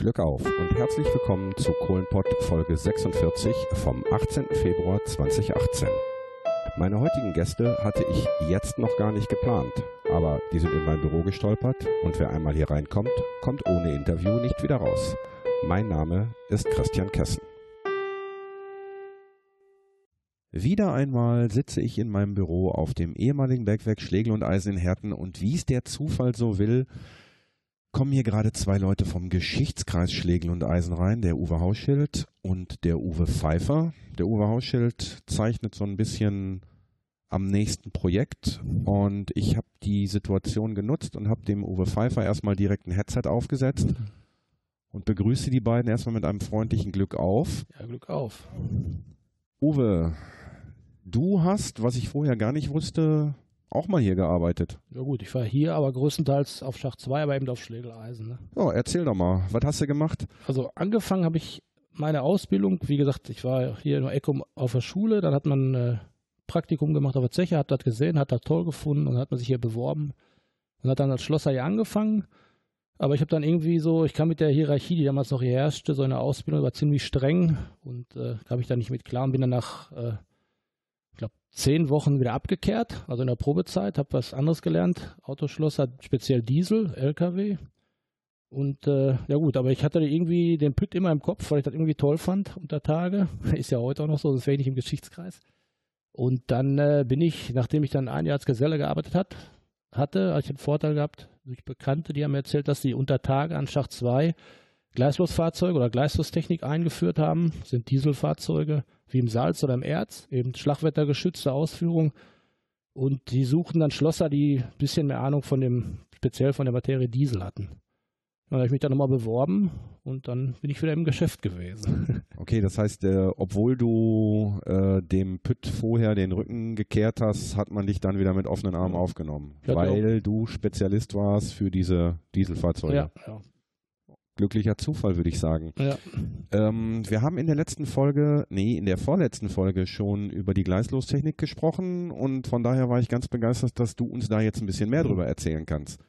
Glück auf und herzlich willkommen zu Kohlenpott Folge 46 vom 18. Februar 2018. Meine heutigen Gäste hatte ich jetzt noch gar nicht geplant, aber die sind in mein Büro gestolpert und wer einmal hier reinkommt, kommt ohne Interview nicht wieder raus. Mein Name ist Christian Kessen. Wieder einmal sitze ich in meinem Büro auf dem ehemaligen Bergwerk Schlegel und Eisen in Herten und wie es der Zufall so will, kommen hier gerade zwei Leute vom Geschichtskreis Schlegel und Eisen rein, der Uwe Hauschild und der Uwe Pfeiffer. Der Uwe Hauschild zeichnet so ein bisschen am nächsten Projekt und ich habe die Situation genutzt und habe dem Uwe Pfeiffer erstmal direkt ein Headset aufgesetzt und begrüße die beiden erstmal mit einem freundlichen Glück auf. Ja, Glück auf. Uwe, du hast, was ich vorher gar nicht wusste, auch mal hier gearbeitet. Ja gut, ich war hier, aber größtenteils auf Schacht 2, aber eben auf Schlegeleisen. Ne? Oh, erzähl doch mal, was hast du gemacht? Also angefangen habe ich meine Ausbildung, wie gesagt, ich war hier in Eckum auf der Schule, dann hat man äh, Praktikum gemacht auf der Zeche, hat das gesehen, hat das toll gefunden und hat man sich hier beworben und hat dann als Schlosser hier angefangen. Aber ich habe dann irgendwie so, ich kam mit der Hierarchie, die damals noch hier herrschte, so eine Ausbildung war ziemlich streng und äh, kam ich da nicht mit klar und bin dann nach, äh, glaube, zehn Wochen wieder abgekehrt, also in der Probezeit, habe was anderes gelernt, Autoschlosser, speziell Diesel, LKW. Und äh, ja gut, aber ich hatte irgendwie den Pütt immer im Kopf, weil ich das irgendwie toll fand unter Tage. Ist ja heute auch noch so, das wäre ich nicht im Geschichtskreis. Und dann äh, bin ich, nachdem ich dann ein Jahr als Geselle gearbeitet hat, hatte, als ich den Vorteil gehabt, durch Bekannte, die haben mir erzählt, dass sie unter Tage an Schacht 2 Gleislosfahrzeuge oder Gleislostechnik eingeführt haben, sind Dieselfahrzeuge wie im Salz oder im Erz, eben schlagwettergeschützte Ausführung. Und die suchten dann Schlosser, die ein bisschen mehr Ahnung von dem, speziell von der Materie Diesel hatten. Dann habe ich mich dann nochmal beworben und dann bin ich wieder im Geschäft gewesen. Okay, das heißt, äh, obwohl du äh, dem Pütt vorher den Rücken gekehrt hast, hat man dich dann wieder mit offenen Armen aufgenommen, Ja, weil du Spezialist warst für diese Dieselfahrzeuge. Ja, ja, Glücklicher Zufall, würde ich sagen. ja. Ähm, wir haben in der letzten Folge, nee, in der vorletzten Folge schon über die Gleislostechnik gesprochen und von daher war ich ganz begeistert, dass du uns da jetzt ein bisschen mehr drüber erzählen kannst.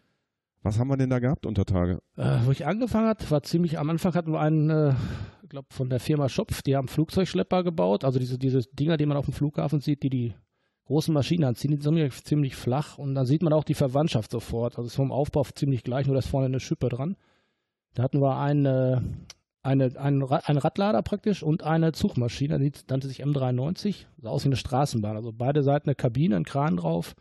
Was haben wir denn da gehabt unter Tage? Äh, wo ich angefangen hat, war ziemlich, am Anfang hatten wir einen, äh, ich glaube, von der Firma Schopf, die haben Flugzeugschlepper gebaut, also diese, diese Dinger, die man auf dem Flughafen sieht, die die großen Maschinen anziehen, die sind ziemlich, ziemlich flach und da sieht man auch die Verwandtschaft sofort. Also ist vom Aufbau ziemlich gleich, nur da ist vorne eine Schippe dran. Da hatten wir eine, eine, einen, Ra- einen Radlader praktisch und eine Zugmaschine, die nannte sich M93, sah aus wie eine Straßenbahn. Also beide Seiten eine Kabine, ein Kran drauf.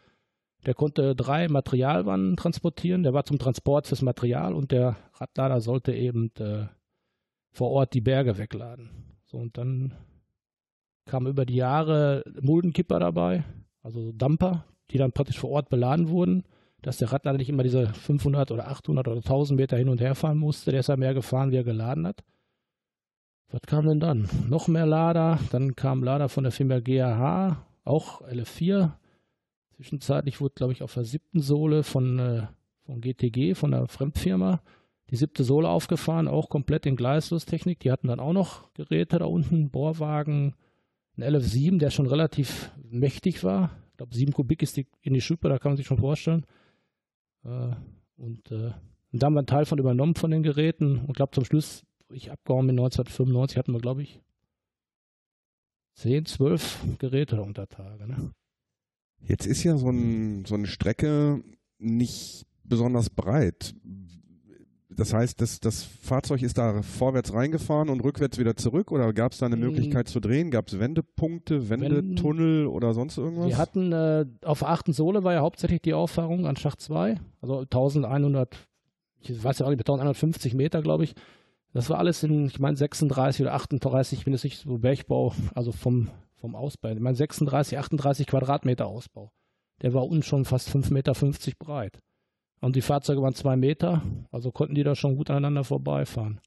Der konnte drei Materialwannen transportieren. Der war zum Transport fürs Material und der Radlader sollte eben äh, vor Ort die Berge wegladen. So und dann kamen über die Jahre Muldenkipper dabei, also Dumper, die dann praktisch vor Ort beladen wurden, dass der Radlader nicht immer diese 500 oder 800 oder 1000 Meter hin und her fahren musste. Der ist ja mehr gefahren, wie er geladen hat. Was kam denn dann? Noch mehr Lader. Dann kam Lader von der Firma GAH, auch LF4. Zwischenzeitlich wurde, glaube ich, auf der siebten Sohle von, äh, von GTG, von der Fremdfirma, die siebte Sohle aufgefahren, auch komplett in Gleislostechnik. Die hatten dann auch noch Geräte da unten, Bohrwagen, ein LF7, der schon relativ mächtig war. Ich glaube, 7 Kubik ist die, in die Schippe, da kann man sich schon vorstellen. Äh, und, äh, und da haben wir einen Teil von übernommen von den Geräten. Und glaube, zum Schluss, ich abgehauen bin 1995, hatten wir, glaube ich, 10, 12 Geräte unter Tage. Ne? Jetzt ist ja so, ein, so eine Strecke nicht besonders breit. Das heißt, das, das Fahrzeug ist da vorwärts reingefahren und rückwärts wieder zurück oder gab es da eine Mm. Möglichkeit zu drehen? Gab es Wendepunkte, Wendetunnel oder sonst irgendwas? Wir hatten äh, auf der achten Sohle war ja hauptsächlich die Auffahrung an Schacht 2, also 1100, ich weiß ja auch nicht, 1150 Meter, glaube ich. Das war alles in, ich meine, 36 oder 38, ich bin jetzt nicht so Bergbau, also vom, vom Ausbau. Ich meine, 36, 38 Quadratmeter Ausbau. Der war unten schon fast 5,50 Meter breit. Und die Fahrzeuge waren zwei Meter, also konnten die da schon gut aneinander vorbeifahren.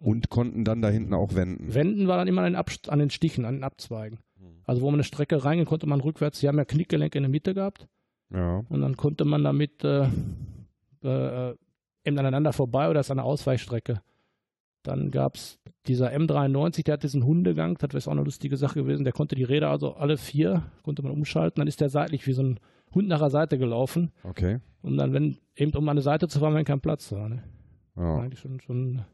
und konnten dann da hinten auch wenden. Wenden war dann immer an den, Abst an den Stichen, an den Abzweigen. Also wo man eine Strecke reingehen konnte, man rückwärts, sie haben ja Knickgelenk in der Mitte gehabt Ja. und dann konnte man damit äh, äh, eben aneinander vorbei oder ist eine Ausweichstrecke. Dann gab es dieser M93, der hat diesen Hundegang, das wäre auch eine lustige Sache gewesen, der konnte die Räder also alle vier, konnte man umschalten, dann ist der seitlich wie so ein Hund nach der Seite gelaufen, Okay. um dann, wenn, eben um an eine Seite zu fahren, wenn kein Platz war. Ne? Ja. Eigentlich schon, schon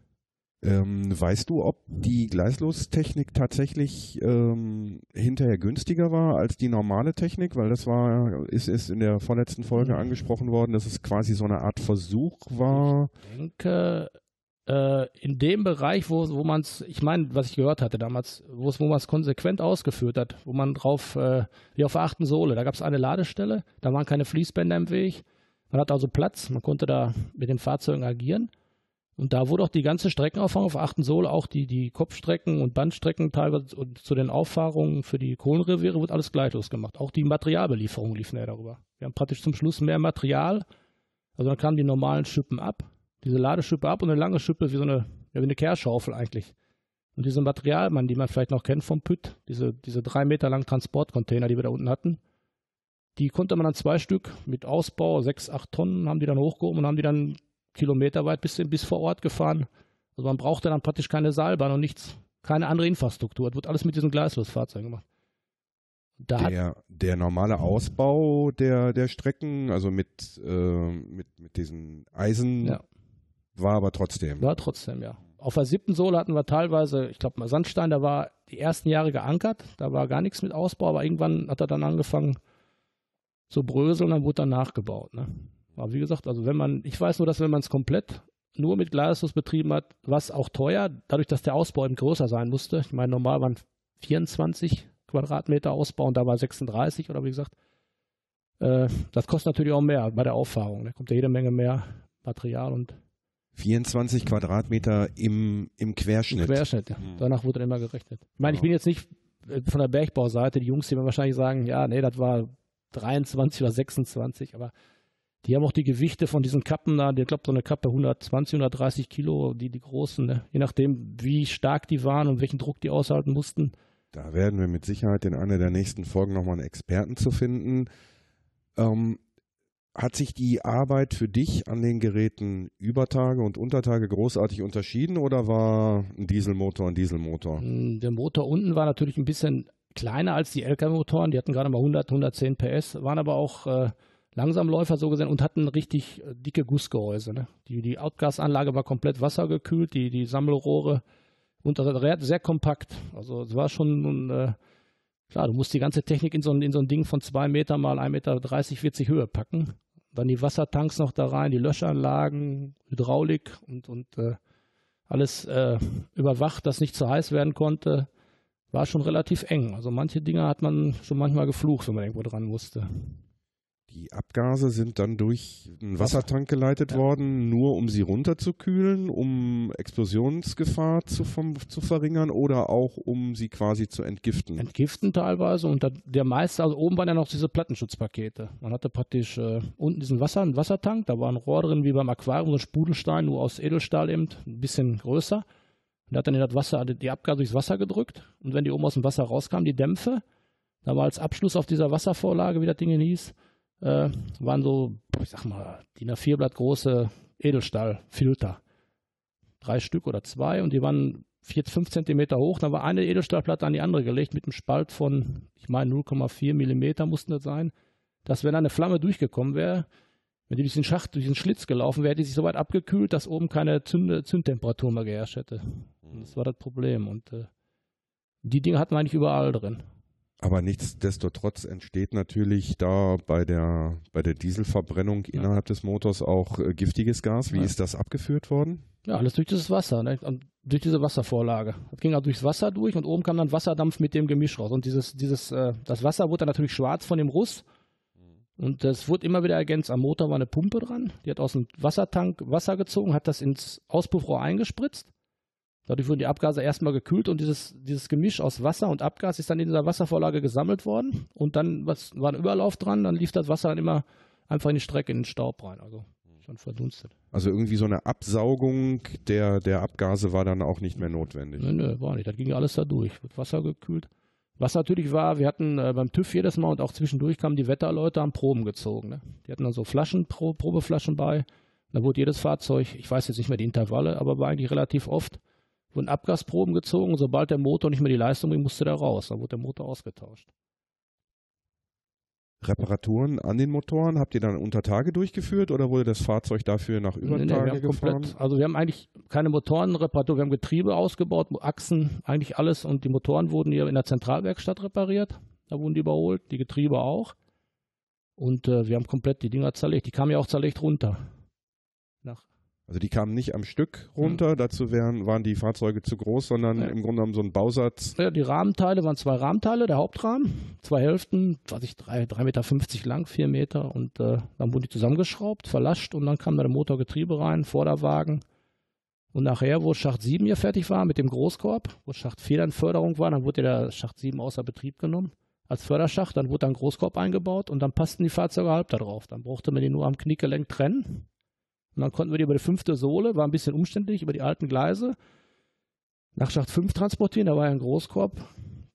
Ähm, weißt du, ob die Gleislostechnik tatsächlich ähm, hinterher günstiger war als die normale Technik? Weil das war, ist, ist in der vorletzten Folge Mhm. angesprochen worden, dass es quasi so eine Art Versuch war. denke, äh, in dem Bereich, wo, wo man es, ich meine, was ich gehört hatte damals, wo wo man es konsequent ausgeführt hat, wo man drauf, äh, wie auf der achten Sohle, da gab es eine Ladestelle, da waren keine Fließbänder im Weg, man hatte also Platz, man konnte da mit den Fahrzeugen agieren. Und da wurde auch die ganze Streckenauffahrung auf achten Sohle, auch die, die Kopfstrecken und Bandstrecken teilweise und zu den Auffahrungen für die Kohlenreviere wird alles gleichlos gemacht. Auch die Materialbelieferung lief näher darüber. Wir haben praktisch zum Schluss mehr Material. Also dann kamen die normalen Schippen ab, diese Ladeschippe ab und eine lange Schippe wie so eine, ja, wie eine Kehrschaufel eigentlich. Und diese Materialmann, die man vielleicht noch kennt vom Pütt, diese, diese drei Meter langen Transportcontainer, die wir da unten hatten, die konnte man dann zwei Stück mit Ausbau, sechs, acht Tonnen, haben die dann hochgehoben und haben die dann kilometerweit bis, bis vor Ort gefahren. Also man brauchte dann praktisch keine Seilbahn und nichts, keine andere Infrastruktur. Es wird alles mit diesen Gleislosfahrzeugen gemacht. Da Der, der normale Ausbau der, der Strecken, also mit, äh, mit, mit diesen Eisen, Ja. War aber trotzdem. War trotzdem, ja. Auf der siebten Sohle hatten wir teilweise, ich glaube mal Sandstein, da war die ersten Jahre geankert, da war gar nichts mit Ausbau, aber irgendwann hat er dann angefangen zu bröseln, dann wurde dann nachgebaut. Ne? Aber wie gesagt, also wenn man, ich weiß nur, dass wenn man es komplett nur mit Gleisos betrieben hat, war es auch teuer, dadurch, dass der Ausbau eben größer sein musste. Ich meine, normal waren 24 Quadratmeter Ausbau und da war 36 oder wie gesagt. Äh, das kostet natürlich auch mehr bei der Auffahrung. Da kommt ja jede Menge mehr Material und 24 Quadratmeter im, im Querschnitt. Querschnitt, ja. Mhm. Danach wurde dann immer gerechnet. Ich meine, ich Ja. bin jetzt nicht äh, von der Bergbauseite, die Jungs, die werden wahrscheinlich sagen, ja, nee, das war 23 oder 26, aber die haben auch die Gewichte von diesen Kappen da, ich glaube, so eine Kappe 120, 130 Kilo, die, die großen, ne? je nachdem, wie stark die waren und welchen Druck die aushalten mussten. Da werden wir mit Sicherheit in einer der nächsten Folgen nochmal einen Experten zu finden. Ähm, hat sich die Arbeit für dich an den Geräten über Tage und Untertage großartig unterschieden oder war ein Dieselmotor ein Dieselmotor? Mm, Der Motor unten war natürlich ein bisschen kleiner als die LKW-Motoren, die hatten gerade mal 100, 110 PS, waren aber auch äh, Langsamläufer so gesehen und hatten richtig äh, dicke Gussgehäuse. Ne? Die, die Outgasanlage war komplett wassergekühlt, die, die Sammelrohre und das war sehr kompakt. Also es war schon, äh, klar, du musst die ganze Technik in so, ein, in so ein Ding von zwei Meter mal 1,30 Meter, 30, 40 Höhe packen. Dann die Wassertanks noch da rein, die Löschanlagen, Hydraulik und, und äh, alles äh, überwacht, dass nicht zu heiß werden konnte. War schon relativ eng. Also manche Dinge hat man schon manchmal geflucht, wenn man irgendwo dran musste. Die Abgase sind dann durch einen Wasser. Wassertank geleitet Ja. worden, nur um sie runterzukühlen, um Explosionsgefahr zu, vom, zu verringern oder auch um sie quasi zu entgiften. Entgiften teilweise und da, der meiste, also oben waren ja noch diese Plattenschutzpakete. Man hatte praktisch äh, unten diesen Wasser, einen Wassertank, da war ein Rohr drin wie beim Aquarium, so ein Spudelstein, nur aus Edelstahl eben, ein bisschen größer. Und hat dann in das Wasser, die Abgase durchs Wasser gedrückt und wenn die oben aus dem Wasser rauskamen, die Dämpfe, da war als Abschluss auf dieser Wasservorlage, wie das Ding hieß, äh, waren so, ich sag mal, DIN A4 Blatt große Edelstahlfilter. Drei Stück oder zwei und die waren vier, fünf Zentimeter hoch. Da war eine Edelstahlplatte an die andere gelegt mit einem Spalt von, ich meine, 0,4 Millimeter mussten das sein. Dass wenn da eine Flamme durchgekommen wäre, wenn die durch den Schacht, durch den Schlitz gelaufen wäre, hätte die sich so weit abgekühlt, dass oben keine Zünde, Zündtemperatur mehr geherrscht hätte. Und das war das Problem. Und äh, die Dinge hatten wir eigentlich überall drin. Aber nichtsdestotrotz entsteht natürlich da bei der, bei der Dieselverbrennung Ja. innerhalb des Motors auch äh, giftiges Gas. Wie Ja. ist das abgeführt worden? Ja, alles durch dieses Wasser, ne? und durch diese Wasservorlage. Das ging auch durchs Wasser durch und oben kam dann Wasserdampf mit dem Gemisch raus. Und dieses, dieses, äh, das Wasser wurde dann natürlich schwarz von dem Ruß. Und das wurde immer wieder ergänzt. Am Motor war eine Pumpe dran, die hat aus dem Wassertank Wasser gezogen, hat das ins Auspuffrohr eingespritzt. Dadurch wurden die Abgase erstmal gekühlt und dieses, dieses Gemisch aus Wasser und Abgas ist dann in dieser Wasservorlage gesammelt worden. Und dann was, war ein Überlauf dran, dann lief das Wasser dann immer einfach in die Strecke, in den Staub rein. Also schon verdunstet. Also irgendwie so eine Absaugung der, der Abgase war dann auch nicht mehr notwendig. Nö, nö, war nicht. Das ging alles da durch. Wird Wasser gekühlt. Was natürlich war, wir hatten äh, beim TÜV jedes Mal und auch zwischendurch kamen die Wetterleute an Proben gezogen. Ne? Die hatten dann so Flaschen, Pro, Probeflaschen bei. Da wurde jedes Fahrzeug, ich weiß jetzt nicht mehr die Intervalle, aber war eigentlich relativ oft, wurden Abgasproben gezogen und sobald der Motor nicht mehr die Leistung bringt, musste der raus. Dann wurde der Motor ausgetauscht. Reparaturen an den Motoren habt ihr dann unter Tage durchgeführt oder wurde das Fahrzeug dafür nach über nee, Tage nee, gefahren? Komplett, also wir haben eigentlich keine Motorenreparatur, wir haben Getriebe ausgebaut, Achsen, eigentlich alles und die Motoren wurden hier in der Zentralwerkstatt repariert. Da wurden die überholt, die Getriebe auch. Und äh, wir haben komplett die Dinger zerlegt. Die kamen ja auch zerlegt runter. Also die kamen nicht am Stück runter, mhm. dazu wären, waren die Fahrzeuge zu groß, sondern ja. im Grunde genommen so ein Bausatz. Ja, die Rahmenteile waren zwei Rahmenteile, der Hauptrahmen, zwei Hälften, was ich, drei, drei Meter fünfzig lang, vier Meter und äh, dann wurden die zusammengeschraubt, verlascht und dann kam da der Motorgetriebe rein, Vorderwagen. Und nachher, wo Schacht 7 hier fertig war mit dem Großkorb, wo Schacht 4 dann Förderung war, dann wurde der Schacht 7 außer Betrieb genommen als Förderschacht, dann wurde ein Großkorb eingebaut und dann passten die Fahrzeuge halb da drauf. Dann brauchte man die nur am Kniegelenk trennen und dann konnten wir die über die fünfte Sohle, war ein bisschen umständlich, über die alten Gleise nach Schacht 5 transportieren. Da war ja ein Großkorb.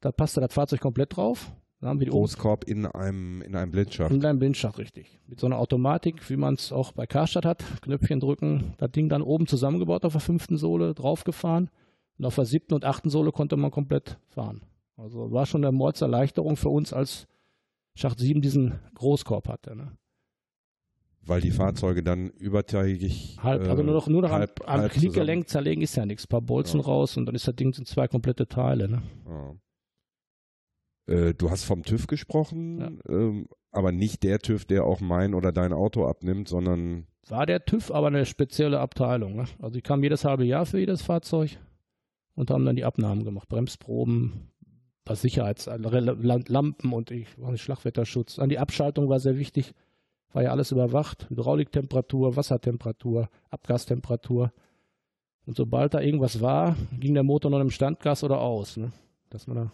Da passte das Fahrzeug komplett drauf. Dann haben wir die Großkorb in einem, in einem Blindschacht. In einem Blindschacht, richtig. Mit so einer Automatik, wie man es auch bei Karstadt hat. Knöpfchen drücken, das Ding dann oben zusammengebaut auf der fünften Sohle, draufgefahren. Und auf der siebten und achten Sohle konnte man komplett fahren. Also war schon eine Mordserleichterung für uns, als Schacht 7 diesen Großkorb hatte. Ne? Weil die Fahrzeuge dann übertägig. Halb, äh, also nur noch, nur noch halb, am, am Kniegelenk zerlegen ist ja nichts. Ein paar Bolzen ja. raus und dann ist das Ding in zwei komplette Teile. Ne? Ja. Äh, du hast vom TÜV gesprochen, ja. ähm, aber nicht der TÜV, der auch mein oder dein Auto abnimmt, sondern. War der TÜV, aber eine spezielle Abteilung. Ne? Also die kamen jedes halbe Jahr für jedes Fahrzeug und haben dann die Abnahmen gemacht. Bremsproben, was Sicherheitslampen und ich, Schlagwetterschutz. An die Abschaltung war sehr wichtig war ja alles überwacht. Hydrauliktemperatur, Wassertemperatur, Abgastemperatur. Und sobald da irgendwas war, ging der Motor noch im Standgas oder aus. Ne? Dass man da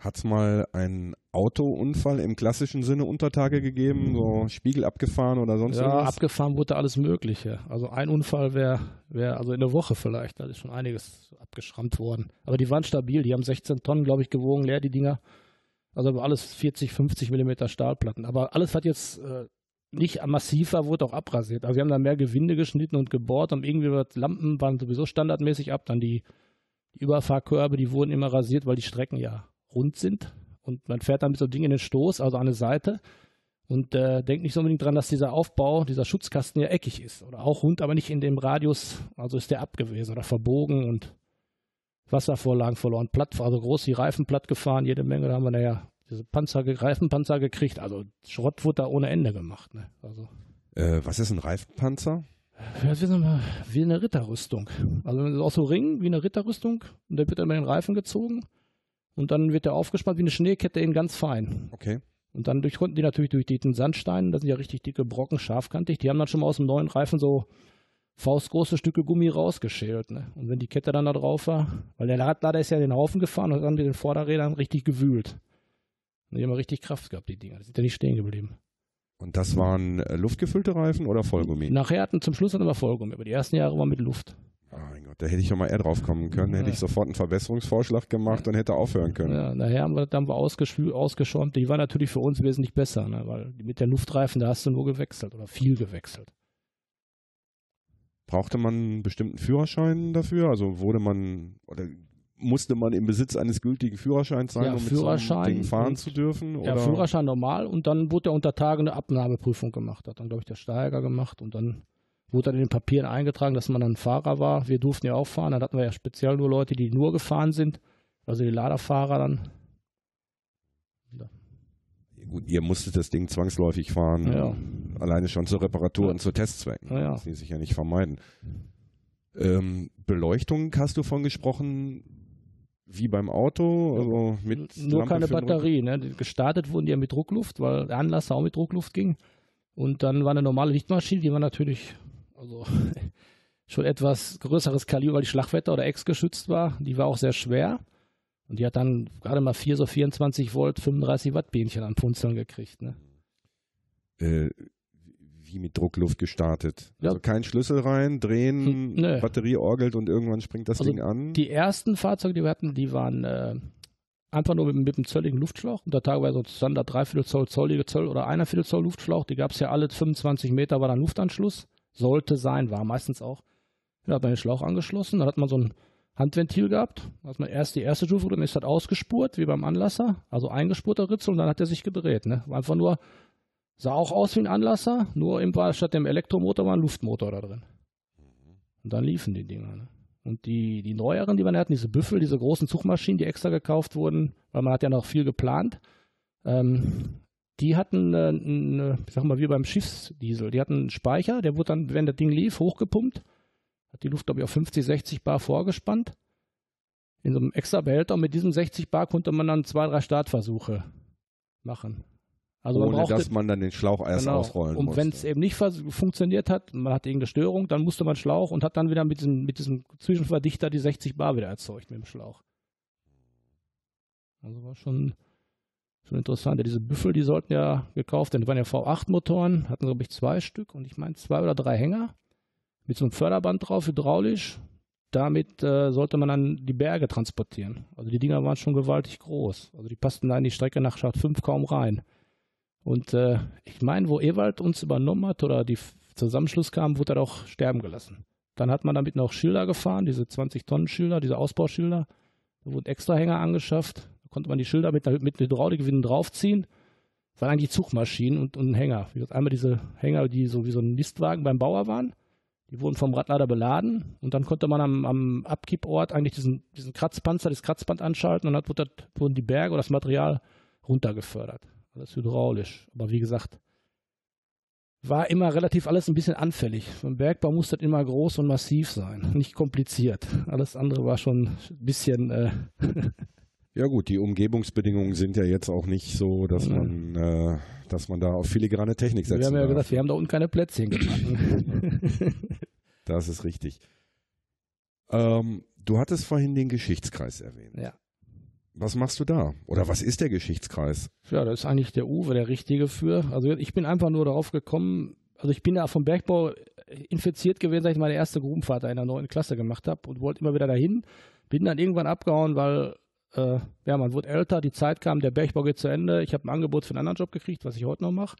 hat es mal einen Autounfall im klassischen Sinne unter Tage gegeben, so Spiegel abgefahren oder sonst ja, irgendwas? Ja, abgefahren wurde alles Mögliche. Also ein Unfall wäre, wär, also in der Woche vielleicht, da ist schon einiges abgeschrammt worden. Aber die waren stabil, die haben 16 Tonnen, glaube ich, gewogen, leer die Dinger. Also alles 40, 50 Millimeter Stahlplatten. Aber alles hat jetzt äh, nicht massiver, wurde auch abrasiert. Also wir haben da mehr Gewinde geschnitten und gebohrt und irgendwie wird Lampen waren sowieso standardmäßig ab. Dann die, die Überfahrkörbe, die wurden immer rasiert, weil die Strecken ja rund sind. Und man fährt dann mit so Ding in den Stoß, also an eine Seite. Und äh, denkt nicht so unbedingt dran, dass dieser Aufbau, dieser Schutzkasten ja eckig ist. Oder auch rund, aber nicht in dem Radius, also ist der abgewesen oder verbogen und Wasservorlagen verloren. Platt, also groß die Reifen platt gefahren, jede Menge. Da haben wir naja diese Panzer, Reifenpanzer gekriegt. Also Schrott wurde da ohne Ende gemacht. Ne? Also, äh, was ist ein Reifenpanzer? Ja, wie, wie eine Ritterrüstung. Also auch so Ring wie eine Ritterrüstung und der wird dann mit den Reifen gezogen und dann wird der aufgespannt wie eine Schneekette in ganz fein. Okay. Und dann durch, konnten die natürlich durch den Sandstein, das sind ja richtig dicke Brocken, scharfkantig, die haben dann schon mal aus dem neuen Reifen so faustgroße Stücke Gummi rausgeschält. Ne? Und wenn die Kette dann da drauf war, weil der Radlader ist ja den Haufen gefahren und hat dann mit den Vorderrädern richtig gewühlt. Die haben richtig Kraft gehabt, die Dinger. Die sind ja nicht stehen geblieben. Und das waren äh, luftgefüllte Reifen oder Vollgummi? Nachher hatten zum Schluss hatten wir Vollgummi, aber die ersten Jahre waren mit Luft. Oh mein Gott, da hätte ich schon mal eher drauf kommen können. Da hätte ja. ich sofort einen Verbesserungsvorschlag gemacht und hätte aufhören können. Ja, nachher haben wir, dann haben wir ausgeschäumt. Die war natürlich für uns wesentlich besser, ne? weil mit der Luftreifen, da hast du nur gewechselt oder viel gewechselt. Brauchte man einen bestimmten Führerschein dafür? Also wurde man, oder musste man im Besitz eines gültigen Führerscheins sein, ja, um Führerschein mit so Ding fahren zu dürfen? Oder? Ja, Führerschein normal und dann wurde er unter Tage eine Abnahmeprüfung gemacht. Hat dann, glaube ich, der Steiger gemacht und dann wurde dann in den Papieren eingetragen, dass man dann Fahrer war. Wir durften ja auch fahren. Dann hatten wir ja speziell nur Leute, die nur gefahren sind. Also die Laderfahrer dann. Ja. Gut, ihr musstet das Ding zwangsläufig fahren. Ja. Alleine schon zur Reparatur ja. und zu Testzwecken. Das ließ sich ja nicht vermeiden. Ähm, Beleuchtung hast du von gesprochen wie beim Auto, also mit Nur Lampe keine Batterie, ne? Gestartet wurden die ja mit Druckluft, weil der Anlass auch mit Druckluft ging. Und dann war eine normale Lichtmaschine, die war natürlich, also schon etwas größeres Kaliber, weil die Schlagwetter oder Ex geschützt war. Die war auch sehr schwer. Und die hat dann gerade mal vier, so 24 Volt, 35 Watt Bienchen an Punzeln gekriegt, ne? Äh, wie mit Druckluft gestartet. Ja. Also kein Schlüssel rein, drehen, hm, Batterie orgelt und irgendwann springt das also Ding an. Die ersten Fahrzeuge, die wir hatten, die waren äh, einfach nur mit, mit einem zölligen Luftschlauch. Und da teilweise so Standard dreiviertel Zoll, zollige Zoll oder einer Viertel Zoll Luftschlauch. Die gab es ja alle 25 Meter, war dann Luftanschluss. Sollte sein, war meistens auch. Da hat man den Schlauch angeschlossen, dann hat man so ein Handventil gehabt. Also man erst die erste Stufe, dann ist das ausgespurt, wie beim Anlasser, also eingespurter Ritzel und dann hat er sich gedreht. Ne? War einfach nur, sah auch aus wie ein Anlasser, nur im, statt dem Elektromotor war ein Luftmotor da drin. Und dann liefen die Dinger. Ne? Und die, die neueren, die man hatten, diese Büffel, diese großen Zugmaschinen, die extra gekauft wurden, weil man hat ja noch viel geplant, ähm, die hatten, äh, eine, ich sag mal, wie beim Schiffsdiesel, die hatten einen Speicher, der wurde dann, wenn das Ding lief, hochgepumpt, hat die Luft, glaube ich, auf 50, 60 Bar vorgespannt. In so einem extra Behälter und mit diesem 60 Bar konnte man dann zwei, drei Startversuche machen. Also Ohne brauchte, dass man dann den Schlauch erst genau. ausrollen Und wenn es eben nicht funktioniert hat, man hat irgendeine Störung, dann musste man Schlauch und hat dann wieder mit diesem, mit diesem Zwischenverdichter die 60 Bar wieder erzeugt mit dem Schlauch. Also war schon Schon interessant. Ja, diese Büffel, die sollten ja gekauft werden. Die waren ja V8-Motoren, hatten, glaube ich, zwei Stück und ich meine zwei oder drei Hänger mit so einem Förderband drauf, hydraulisch. Damit äh, sollte man dann die Berge transportieren. Also die Dinger waren schon gewaltig groß. Also die passten da in die Strecke nach Schacht 5 kaum rein. Und äh, ich meine, wo Ewald uns übernommen hat oder die Zusammenschluss kam, wurde er auch sterben gelassen. Dann hat man damit noch Schilder gefahren, diese 20-Tonnen-Schilder, diese Ausbauschilder. Da wurden extra Hänger angeschafft konnte man die Schilder mit, mit Hydraulikgewinnen draufziehen. Das waren eigentlich Zugmaschinen und, und Hänger. Einmal diese Hänger, die so wie so ein Mistwagen beim Bauer waren. Die wurden vom Radlader beladen und dann konnte man am, am Abkipport eigentlich diesen, diesen Kratzpanzer, das Kratzband anschalten und dann wurden die Berge oder das Material runtergefördert. Alles hydraulisch. Aber wie gesagt, war immer relativ alles ein bisschen anfällig. Beim Bergbau muss das immer groß und massiv sein, nicht kompliziert. Alles andere war schon ein bisschen äh, Ja gut, die Umgebungsbedingungen sind ja jetzt auch nicht so, dass man, äh, dass man da auf filigrane Technik setzt. Wir haben ja darf. gesagt, wir haben da unten keine Plätzchen gemacht. das ist richtig. Ähm, du hattest vorhin den Geschichtskreis erwähnt. Ja. Was machst du da? Oder was ist der Geschichtskreis? Ja, da ist eigentlich der Uwe der Richtige für. Also ich bin einfach nur darauf gekommen, also ich bin ja vom Bergbau infiziert gewesen, als ich meine erste Grubenfahrt in der neuen Klasse gemacht habe und wollte immer wieder dahin. Bin dann irgendwann abgehauen, weil äh, ja, man wurde älter, die Zeit kam, der Bergbau geht zu Ende. Ich habe ein Angebot für einen anderen Job gekriegt, was ich heute noch mache.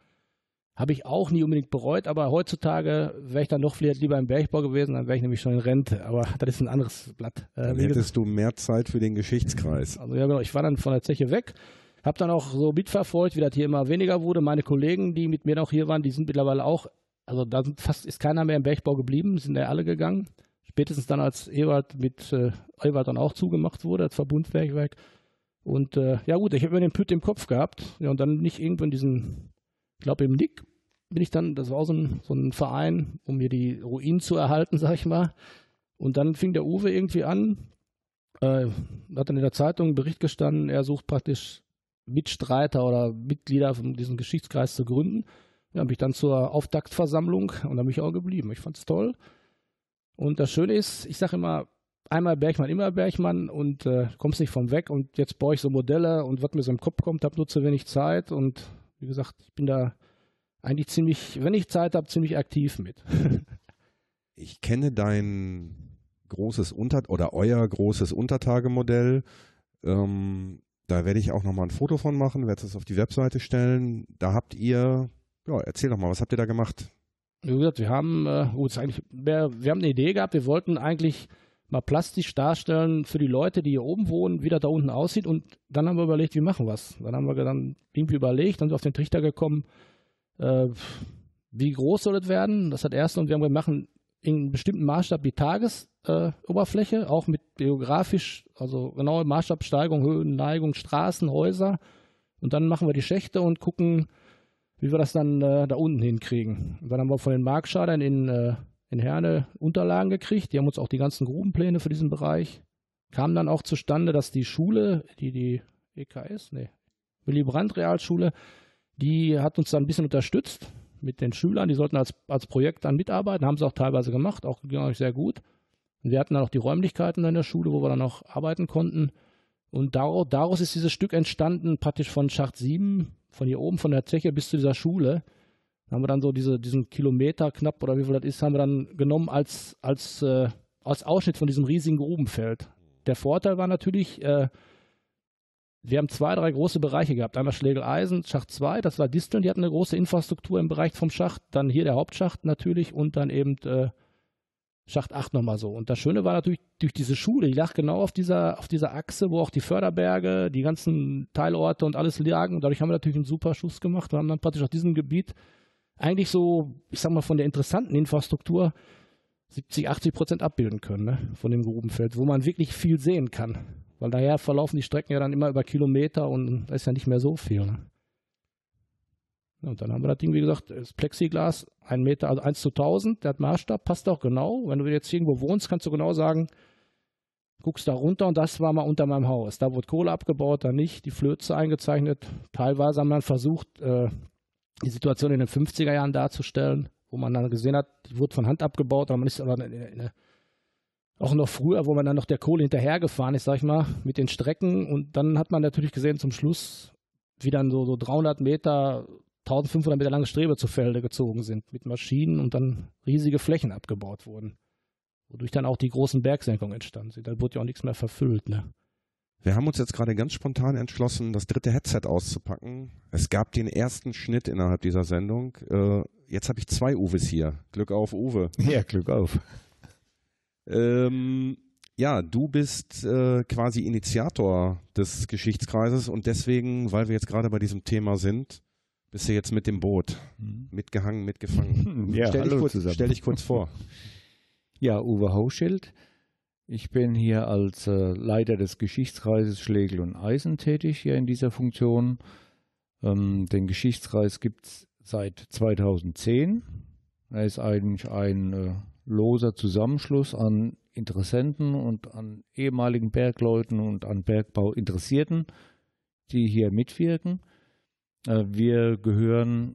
Habe ich auch nie unbedingt bereut, aber heutzutage wäre ich dann doch vielleicht lieber im Bergbau gewesen, dann wäre ich nämlich schon in Rente. Aber das ist ein anderes Blatt. Äh, dann hättest du mehr Zeit für den Geschichtskreis. Also ja, genau. Ich war dann von der Zeche weg, habe dann auch so mitverfolgt, wie das hier immer weniger wurde. Meine Kollegen, die mit mir noch hier waren, die sind mittlerweile auch, also da fast ist keiner mehr im Bergbau geblieben, sind ja alle gegangen. Spätestens dann, als Ewald mit äh, Ewald dann auch zugemacht wurde, das Verbundwerkwerk. Und äh, ja gut, ich habe mir den Püt im Kopf gehabt. Ja, und dann nicht irgendwo in diesem, ich glaube im Nick bin ich dann, das war so ein, so ein Verein, um mir die Ruinen zu erhalten, sag ich mal. Und dann fing der Uwe irgendwie an, äh, hat dann in der Zeitung einen Bericht gestanden, er sucht praktisch Mitstreiter oder Mitglieder von diesem Geschichtskreis zu gründen. Ja, bin ich dann zur Auftaktversammlung und da bin ich auch geblieben. Ich fand es toll. Und das Schöne ist, ich sage immer, einmal Bergmann, immer Bergmann und äh, kommst nicht vom weg. Und jetzt baue ich so Modelle und was mir so im Kopf kommt, habe nur zu wenig Zeit. Und wie gesagt, ich bin da eigentlich ziemlich, wenn ich Zeit habe, ziemlich aktiv mit. ich kenne dein großes Unter- oder euer großes Untertagemodell. Ähm, da werde ich auch nochmal ein Foto von machen, werde es auf die Webseite stellen. Da habt ihr, ja, erzähl doch mal, was habt ihr da gemacht? Wie gesagt, wir haben, äh, gut, eigentlich, wir, wir, haben eine Idee gehabt, wir wollten eigentlich mal plastisch darstellen für die Leute, die hier oben wohnen, wie das da unten aussieht. Und dann haben wir überlegt, wie machen wir es. Dann haben wir dann irgendwie überlegt, dann sind wir auf den Trichter gekommen, äh, wie groß soll es werden? Das hat erst und wir haben wir machen in einem bestimmten Maßstab die Tagesoberfläche, äh, auch mit geografisch, also genaue Maßstabsteigung, Höhen, Neigung, Straßen, Häuser. Und dann machen wir die Schächte und gucken, wie wir das dann äh, da unten hinkriegen. Und dann haben wir von den Markschadern in, äh, in Herne Unterlagen gekriegt. Die haben uns auch die ganzen Grubenpläne für diesen Bereich. Kam dann auch zustande, dass die Schule, die die EKS, nee, Willy Brandt Realschule, die hat uns dann ein bisschen unterstützt mit den Schülern. Die sollten als, als Projekt dann mitarbeiten, haben sie auch teilweise gemacht, auch ging auch sehr gut. Und wir hatten dann auch die Räumlichkeiten in der Schule, wo wir dann auch arbeiten konnten. Und daraus, daraus ist dieses Stück entstanden, praktisch von Schacht 7 von hier oben von der Zeche bis zu dieser Schule. Haben wir dann so diese, diesen Kilometer knapp oder wie viel das ist, haben wir dann genommen als, als, äh, als Ausschnitt von diesem riesigen Grubenfeld. Der Vorteil war natürlich, äh, wir haben zwei, drei große Bereiche gehabt. Einmal Schlegel-Eisen, Schacht 2, das war Disteln, die hatten eine große Infrastruktur im Bereich vom Schacht. Dann hier der Hauptschacht natürlich und dann eben äh, Schacht 8 nochmal so. Und das Schöne war natürlich durch diese Schule, die lag genau auf dieser, auf dieser Achse, wo auch die Förderberge, die ganzen Teilorte und alles lagen. Und dadurch haben wir natürlich einen super Schuss gemacht und haben dann praktisch auf diesem Gebiet eigentlich so, ich sag mal, von der interessanten Infrastruktur 70, 80 Prozent abbilden können, ne? von dem Grubenfeld, wo man wirklich viel sehen kann. Weil daher verlaufen die Strecken ja dann immer über Kilometer und da ist ja nicht mehr so viel. Ne? und dann haben wir das Ding, wie gesagt, das Plexiglas, ein Meter, also 1 zu 1000, der hat Maßstab, passt auch genau. Wenn du jetzt irgendwo wohnst, kannst du genau sagen, guckst da runter und das war mal unter meinem Haus. Da wurde Kohle abgebaut, da nicht, die Flöze eingezeichnet. Teilweise haben wir versucht, äh, die Situation in den 50er Jahren darzustellen, wo man dann gesehen hat, die wurde von Hand abgebaut, aber man ist aber in, in, auch noch früher, wo man dann noch der Kohle hinterhergefahren ist, sag ich mal, mit den Strecken. Und dann hat man natürlich gesehen, zum Schluss, wie dann so, so 300 Meter 1500 Meter lange Strebe zu Felde gezogen sind mit Maschinen und dann riesige Flächen abgebaut wurden. Wodurch dann auch die großen Bergsenkungen entstanden sind. Da wurde ja auch nichts mehr verfüllt. Ne? Wir haben uns jetzt gerade ganz spontan entschlossen, das dritte Headset auszupacken. Es gab den ersten Schnitt innerhalb dieser Sendung. Äh, jetzt habe ich zwei Uwes hier. Glück auf, Uwe. Ja, Glück auf. Ähm, ja, du bist äh, quasi Initiator des Geschichtskreises und deswegen, weil wir jetzt gerade bei diesem Thema sind, bist du jetzt mit dem Boot. Mhm. Mitgehangen, mitgefangen. ja, stell, dich kurz, zusammen. stell dich kurz vor. Ja, Uwe Hauschild. Ich bin hier als äh, Leiter des Geschichtskreises Schlegel und Eisen tätig, hier in dieser Funktion. Ähm, den Geschichtskreis gibt es seit 2010. Er ist eigentlich ein äh, loser Zusammenschluss an Interessenten und an ehemaligen Bergleuten und an Bergbauinteressierten, die hier mitwirken. Äh, wir gehören,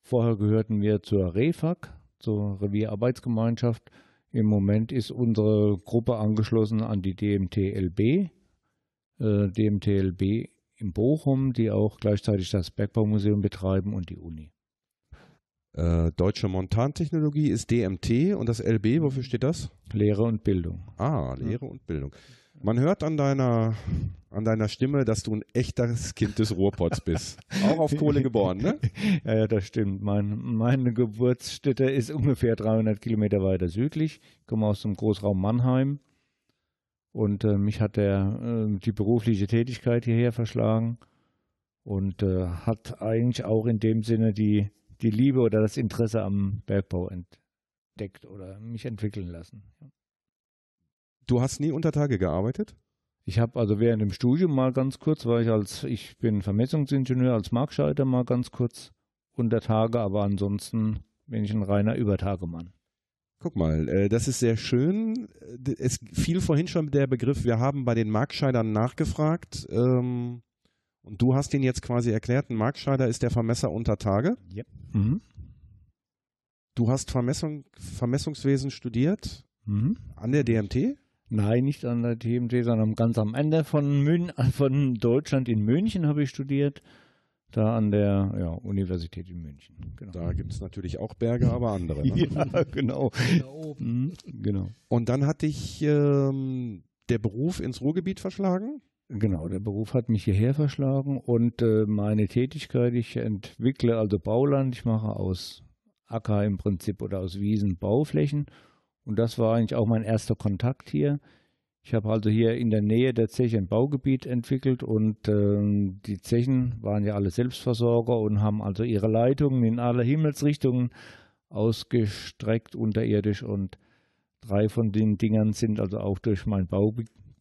vorher gehörten wir zur REFAG, zur Revierarbeitsgemeinschaft. Im Moment ist unsere Gruppe angeschlossen an die DMTLB, äh, DMTLB in Bochum, die auch gleichzeitig das Bergbaumuseum betreiben und die Uni. Äh, Deutsche Montantechnologie ist DMT und das LB, wofür steht das? Lehre und Bildung. Ah, Lehre ja. und Bildung. Man hört an deiner, an deiner Stimme, dass du ein echtes Kind des Ruhrpots bist. Auch auf Kohle geboren, ne? Ja, ja das stimmt. Mein, meine Geburtsstätte ist ungefähr 300 Kilometer weiter südlich. Ich komme aus dem Großraum Mannheim. Und äh, mich hat der, äh, die berufliche Tätigkeit hierher verschlagen und äh, hat eigentlich auch in dem Sinne die, die Liebe oder das Interesse am Bergbau entdeckt oder mich entwickeln lassen. Du hast nie unter Tage gearbeitet? Ich habe also während dem Studium mal ganz kurz, war ich als, ich bin Vermessungsingenieur, als Markschalter mal ganz kurz unter Tage, aber ansonsten bin ich ein reiner Übertagemann. Guck mal, äh, das ist sehr schön. Es fiel vorhin schon der Begriff, wir haben bei den Markscheidern nachgefragt. Ähm, und du hast ihn jetzt quasi erklärt, ein Markscheider ist der Vermesser unter Tage. Ja. Mhm. Du hast Vermessung, Vermessungswesen studiert mhm. an der DMT? Nein, nicht an der TMT, sondern ganz am Ende von, Mün von Deutschland in München habe ich studiert. Da an der ja, Universität in München. Genau. Da gibt es natürlich auch Berge, aber andere. Ne? ja, genau. Da oben. Mhm, genau. Und dann hat dich ähm, der Beruf ins Ruhrgebiet verschlagen? Genau, der Beruf hat mich hierher verschlagen und äh, meine Tätigkeit, ich entwickle also Bauland, ich mache aus Acker im Prinzip oder aus Wiesen Bauflächen und das war eigentlich auch mein erster Kontakt hier. Ich habe also hier in der Nähe der Zeche ein Baugebiet entwickelt und äh, die Zechen waren ja alle Selbstversorger und haben also ihre Leitungen in alle Himmelsrichtungen ausgestreckt unterirdisch und drei von den Dingern sind also auch durch mein Bau,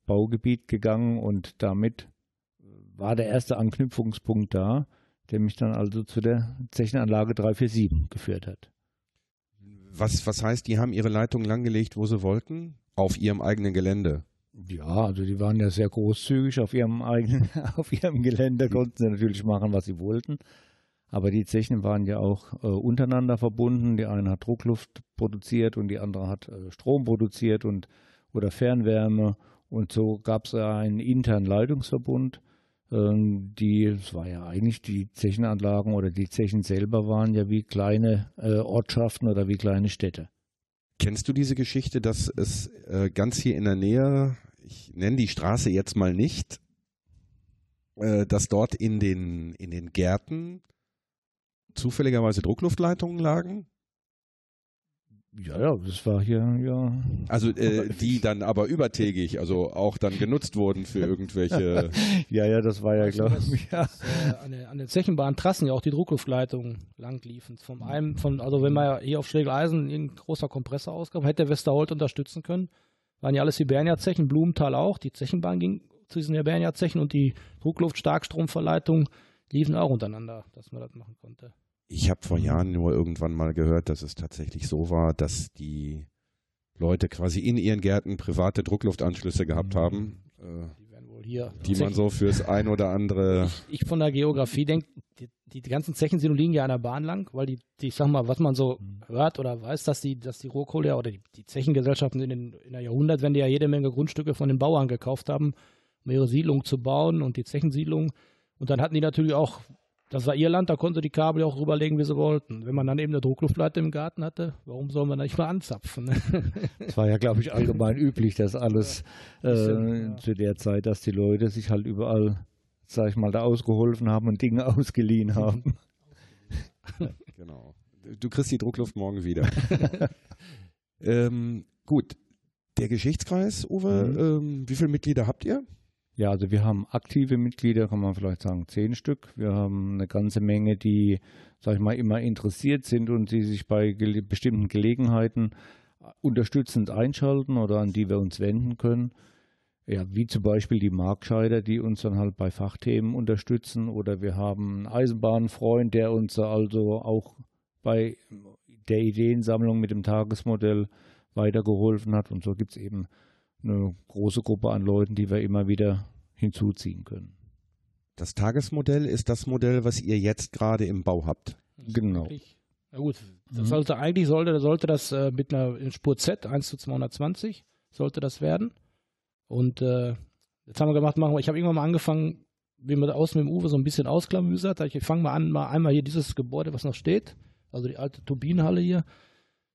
Baugebiet gegangen und damit war der erste Anknüpfungspunkt da, der mich dann also zu der Zechenanlage 347 geführt hat. Was, was heißt, die haben ihre Leitung langgelegt, wo sie wollten? Auf ihrem eigenen Gelände? Ja, also die waren ja sehr großzügig auf ihrem eigenen, auf ihrem Gelände, konnten sie natürlich machen, was sie wollten. Aber die Zechen waren ja auch äh, untereinander verbunden. Die eine hat Druckluft produziert und die andere hat äh, Strom produziert und oder Fernwärme. Und so gab es einen internen Leitungsverbund. Ähm, die, es war ja eigentlich die Zechenanlagen oder die Zechen selber waren ja wie kleine äh, Ortschaften oder wie kleine Städte. Kennst du diese Geschichte, dass es äh, ganz hier in der Nähe, ich nenne die Straße jetzt mal nicht, äh, dass dort in den, in den Gärten zufälligerweise Druckluftleitungen lagen? Ja, ja, das war hier, ja. Also äh, die dann aber übertägig, also auch dann genutzt wurden für irgendwelche. ja, ja, das war ja, glaube ich. Ja. Äh, an, den, an den Zechenbahntrassen ja auch die Druckluftleitungen lang liefen. Vom einem, von, also wenn man hier auf Schlegeleisen ein großer Kompressor auskam, hätte Westerholt unterstützen können. Waren ja alles Hibernia-Zechen, Blumenthal auch. Die Zechenbahn ging zu diesen Hibernia-Zechen und die Druckluft-Starkstromverleitungen liefen auch untereinander, dass man das machen konnte. Ich habe vor Jahren nur irgendwann mal gehört, dass es tatsächlich so war, dass die Leute quasi in ihren Gärten private Druckluftanschlüsse gehabt haben. Äh, die werden wohl hier. Die man so fürs ein oder andere. Ich, ich von der Geografie denke, die, die, ganzen Zechensiedlungen liegen ja an der Bahn lang, weil die, die, ich sag mal, was man so mhm. hört oder weiß, dass die, dass die Rohkohle oder die, die Zechengesellschaften in, den, in der Jahrhundertwende ja jede Menge Grundstücke von den Bauern gekauft haben, um ihre Siedlungen zu bauen und die Zechensiedlungen. Und dann hatten die natürlich auch das war ihr Land, da konnten sie die Kabel auch rüberlegen, wie sie wollten. Wenn man dann eben eine Druckluftleiter im Garten hatte, warum soll man da nicht mal anzapfen? Das war ja, glaube ich, allgemein üblich, dass alles ja, äh, ja. zu der Zeit, dass die Leute sich halt überall, sag ich mal, da ausgeholfen haben und Dinge ausgeliehen haben. genau. Du kriegst die Druckluft morgen wieder. ähm, gut. Der Geschichtskreis, Uwe, mhm. ähm, wie viele Mitglieder habt ihr? Ja, also wir haben aktive Mitglieder, kann man vielleicht sagen, zehn Stück. Wir haben eine ganze Menge, die, sag ich mal, immer interessiert sind und die sich bei gele bestimmten Gelegenheiten unterstützend einschalten oder an die wir uns wenden können. Ja, wie zum Beispiel die Markscheider, die uns dann halt bei Fachthemen unterstützen. Oder wir haben einen Eisenbahnfreund, der uns also auch bei der Ideensammlung mit dem Tagesmodell weitergeholfen hat. Und so gibt es eben eine große Gruppe an Leuten, die wir immer wieder hinzuziehen können. Das Tagesmodell ist das Modell, was ihr jetzt gerade im Bau habt. Genau. Na gut, das mhm. sollte eigentlich sollte, sollte das äh, mit einer Spur Z 1 zu 220 sollte das werden. Und äh, jetzt haben wir gemacht, machen wir, ich habe irgendwann mal angefangen, wie man außen mit dem Uwe so ein bisschen ausklamüsert. Ich fange mal an, mal einmal hier dieses Gebäude, was noch steht, also die alte Turbinenhalle hier,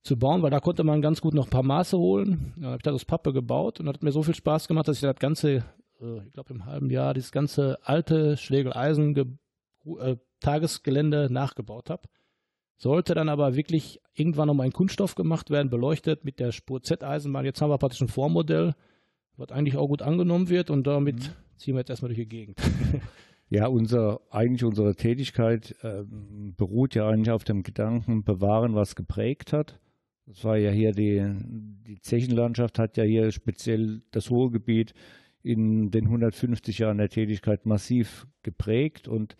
zu bauen, weil da konnte man ganz gut noch ein paar Maße holen. Dann habe ich das aus Pappe gebaut und hat mir so viel Spaß gemacht, dass ich das ganze, äh, ich glaube im halben Jahr, dieses ganze alte Schlegeleisen äh, Tagesgelände nachgebaut habe. Sollte dann aber wirklich irgendwann nochmal ein Kunststoff gemacht werden, beleuchtet mit der Spur Z-Eisenbahn. Jetzt haben wir praktisch ein Vormodell, was eigentlich auch gut angenommen wird und damit mhm. ziehen wir jetzt erstmal durch die Gegend. Ja, unser, eigentlich unsere Tätigkeit äh, beruht ja eigentlich auf dem Gedanken, bewahren, was geprägt hat. Das war ja hier die, die Zechenlandschaft hat ja hier speziell das Ruhrgebiet in den 150 Jahren der Tätigkeit massiv geprägt und